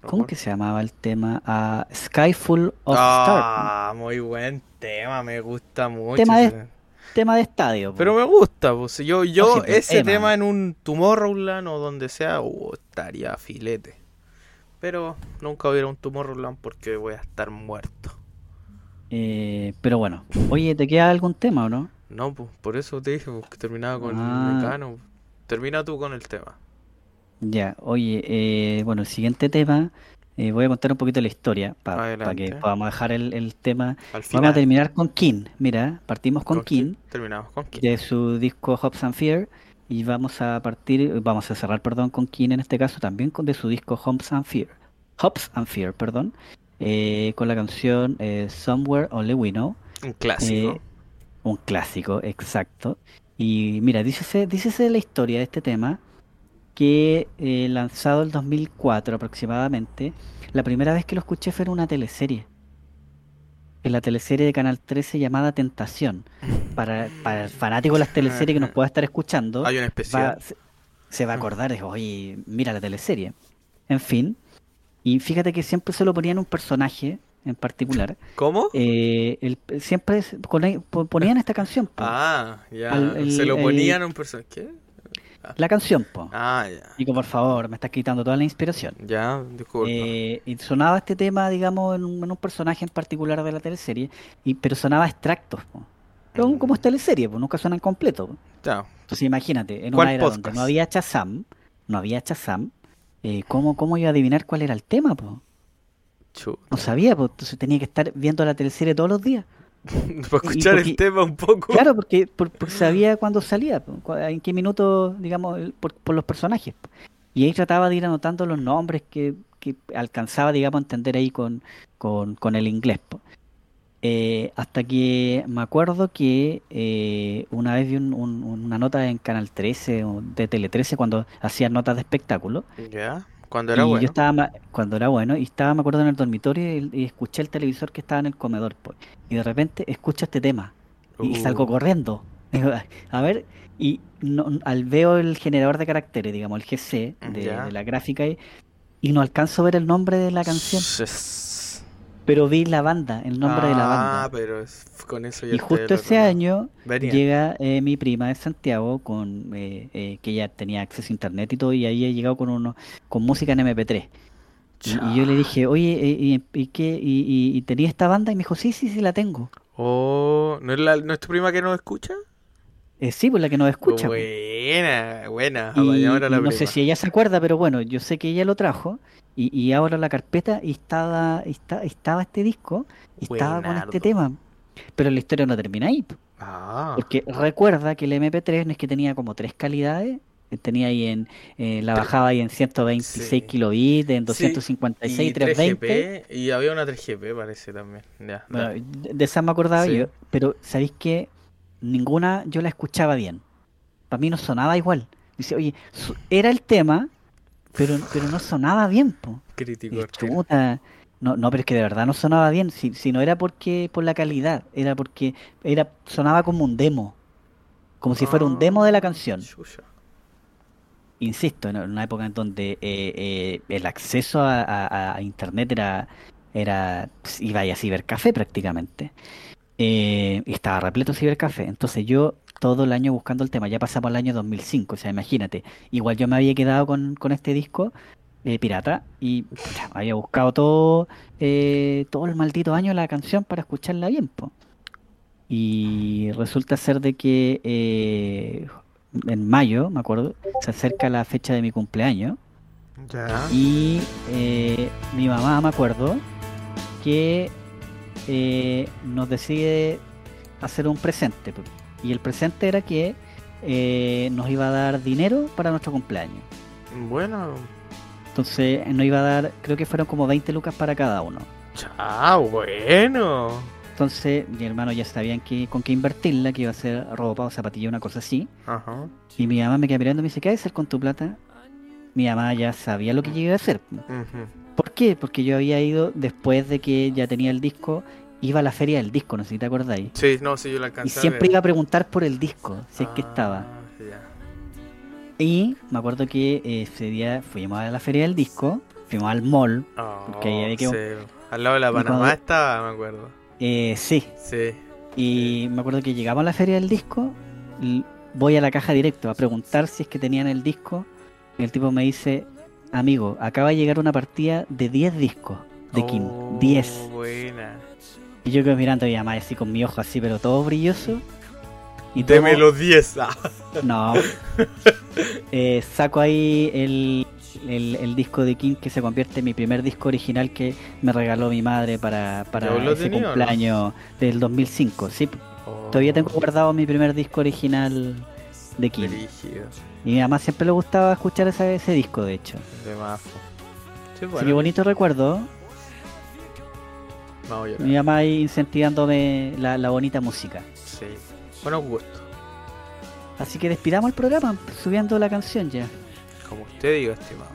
¿Cómo que se llamaba el tema? Ah, Sky Full of Stars. Ah, muy buen tema, me gusta mucho. Tema de-. Tema de estadio. Pero me gusta, pues yo, yo sí, pues, ese tema. tema en un Tomorrowland o donde sea, uh, estaría filete. Pero nunca hubiera un Tomorrowland porque voy a estar muerto. Eh, pero bueno, oye, ¿te queda algún tema o no? No, pues por eso te dije pues, que terminaba con Ah. el mecano. Termina tú con el tema. Ya, oye, eh, bueno, el siguiente tema, eh, voy a contar un poquito la historia para que podamos dejar el, el tema. Vamos a terminar con King. Mira, partimos con, ¿Con King. Terminamos con de su disco Hops and Fear y vamos a partir, vamos a cerrar, perdón, con King en este caso también con de su disco Hops and Fear, Hops and Fear, perdón, eh, con la canción eh, Somewhere Only We Know, Un clásico. eh, un clásico, exacto. Y mira, dícese, dícese la historia de este tema que eh, lanzado el 2004 aproximadamente, la primera vez que lo escuché fue en una teleserie. En la teleserie de Canal 13 llamada Tentación. Para, para el fanático de las teleseries que nos pueda estar escuchando, Hay va- se, se va a acordar de, oye, mira la teleserie. En fin, y fíjate que siempre se lo ponían un personaje en particular. ¿Cómo? Eh, el, siempre ponían esta canción, ah, ya. al- el- Se lo ponían a un personaje. ¿Qué? La canción, po. Ah, ya. Por favor, me estás quitando toda la inspiración. Ya, disculpa. Eh, y sonaba este tema, digamos, en un, en un personaje en particular de la teleserie, y, pero sonaba extractos, po. Pero Mm. como es teleserie, pues nunca suenan completo. Ya. Entonces imagínate, en ¿Cuál una era donde podcast? no había Chazam, no había Chazam, eh, ¿cómo, ¿cómo iba a adivinar cuál era el tema? Po? Chuta. No sabía, pues entonces tenía que estar viendo la teleserie todos los días. Para escuchar porque- el tema un poco. Claro, porque, por- porque sabía cuándo salía, en qué minuto, digamos, por, por los personajes. Y ahí trataba de ir anotando los nombres que, que alcanzaba, digamos, a entender ahí con, con, con el inglés. Eh, hasta que me acuerdo que eh, una vez vi un- un- una nota en Canal 13 o de Tele 13 cuando hacían notas de espectáculo. Ya. Cuando era y bueno. yo estaba, cuando era bueno, y estaba, me acuerdo, en el dormitorio y, y escuché el televisor que estaba en el comedor. po. Y de repente escucho este tema y, y salgo Uh. corriendo. A ver, y no, al veo el generador de caracteres, digamos, el GC de, la gráfica, y, y no alcanzo a ver el nombre de la canción, Yes. Pero vi la banda, el nombre de la Ah, banda. pero es- con eso ya Y justo ese año Venía. llega eh, mi prima de Santiago, con eh, eh, que ya tenía acceso a internet y todo, y ahí ha llegado con uno, con música en MP3. Y, y yo le dije, oye, eh, ¿y, y qué? ¿Y, y, tenía esta banda? Y me dijo, sí, sí, sí, la tengo. Oh, ¿no es, la, ¿no es tu prima que nos escucha? Eh, sí, pues la que nos escucha. pues. Buena, buena. Y, la no sé si ella se acuerda, pero bueno, yo sé que ella lo trajo y, y abro la carpeta y estaba, está- estaba este disco y estaba con este tema. Pero la historia no termina ahí, Ah, porque recuerda que el MP3 no es que tenía como tres calidades, tenía ahí en, eh, la bajaba ahí en 126 Sí. kilobits, en Sí, 256, y 320. 3GP, y había una 3GP parece también. Ya, Bueno, de esa me acordaba Sí. yo, pero ¿sabéis que Ninguna yo la escuchaba bien. Para mí no sonaba igual. Dice, oye, su- era el tema, pero, pero no sonaba bien, po. Crítico. Chuta, No, no, pero es que de verdad no sonaba bien. Si, si no era porque por la calidad, era porque era sonaba como un demo. Como si fuera un demo de la canción. Insisto, en una época en donde eh, eh, el acceso a, a- a internet era, era, pues, iba a cibercafé prácticamente. Eh, y estaba repleto de cibercafé. Entonces yo todo el año buscando el tema, ya pasamos al año 2005, o sea, imagínate, igual yo me había quedado con, con este disco eh, pirata y pucha, había buscado todo, eh, todo el maldito año la canción para escucharla bien, po. Y resulta ser de que eh, en mayo, me acuerdo, se acerca la fecha de mi cumpleaños Ya. y eh, mi mamá, me acuerdo, que eh, nos decide hacer un presente. po. Y el presente era que eh, nos iba a dar dinero para nuestro cumpleaños. Bueno, Entonces nos iba a dar, creo que fueron como 20 lucas para cada uno. chao, bueno. Entonces mi hermano ya sabían que, con qué invertirla, que iba a ser ropa o zapatilla, una cosa así. Ajá. Y mi mamá me queda mirando y me dice, ¿qué hacer con tu plata? Mi mamá ya sabía lo que yo iba a hacer. ¿Por qué? Porque yo había ido después de que ya tenía el disco, iba a la feria del disco, no sé si te acordáis. Sí, no, sí, yo la Y alcancé a siempre iba a preguntar por el disco, si es que Ah, estaba. ya. Y me acuerdo que ese día fuimos a la feria del disco, fuimos al mall, Porque ahí Oh, había que- sí. Al lado de la Y Panamá cuando- estaba, me acuerdo. eh, sí, Sí. y me acuerdo que llegamos a la feria del disco, voy a la caja directo a preguntar si es que tenían el disco, y el tipo me dice, amigo, acaba de llegar una partida de 10 discos de Kim, Oh, 10. Buena. Y yo quedo mirando a mi mamá así con mi ojo así, pero todo brilloso. Y Deme los 10. ah. No. Eh, saco ahí el, el, el disco de King que se convierte en mi primer disco original que me regaló mi madre para, para ¿Ya lo ese tenía o no? cumpleaños del 2005. Sí, Oh, todavía tengo guardado mi primer disco original de King. Y a mi mamá siempre le gustaba escuchar ese, ese disco, de hecho. De mafo. Sí, Así que bueno. bonito recuerdo. Mi mamá ahí incentivándome la, la bonita música. Sí. Buenos gustos. Así que despidamos el programa subiendo la canción ya. Como usted diga, estimado.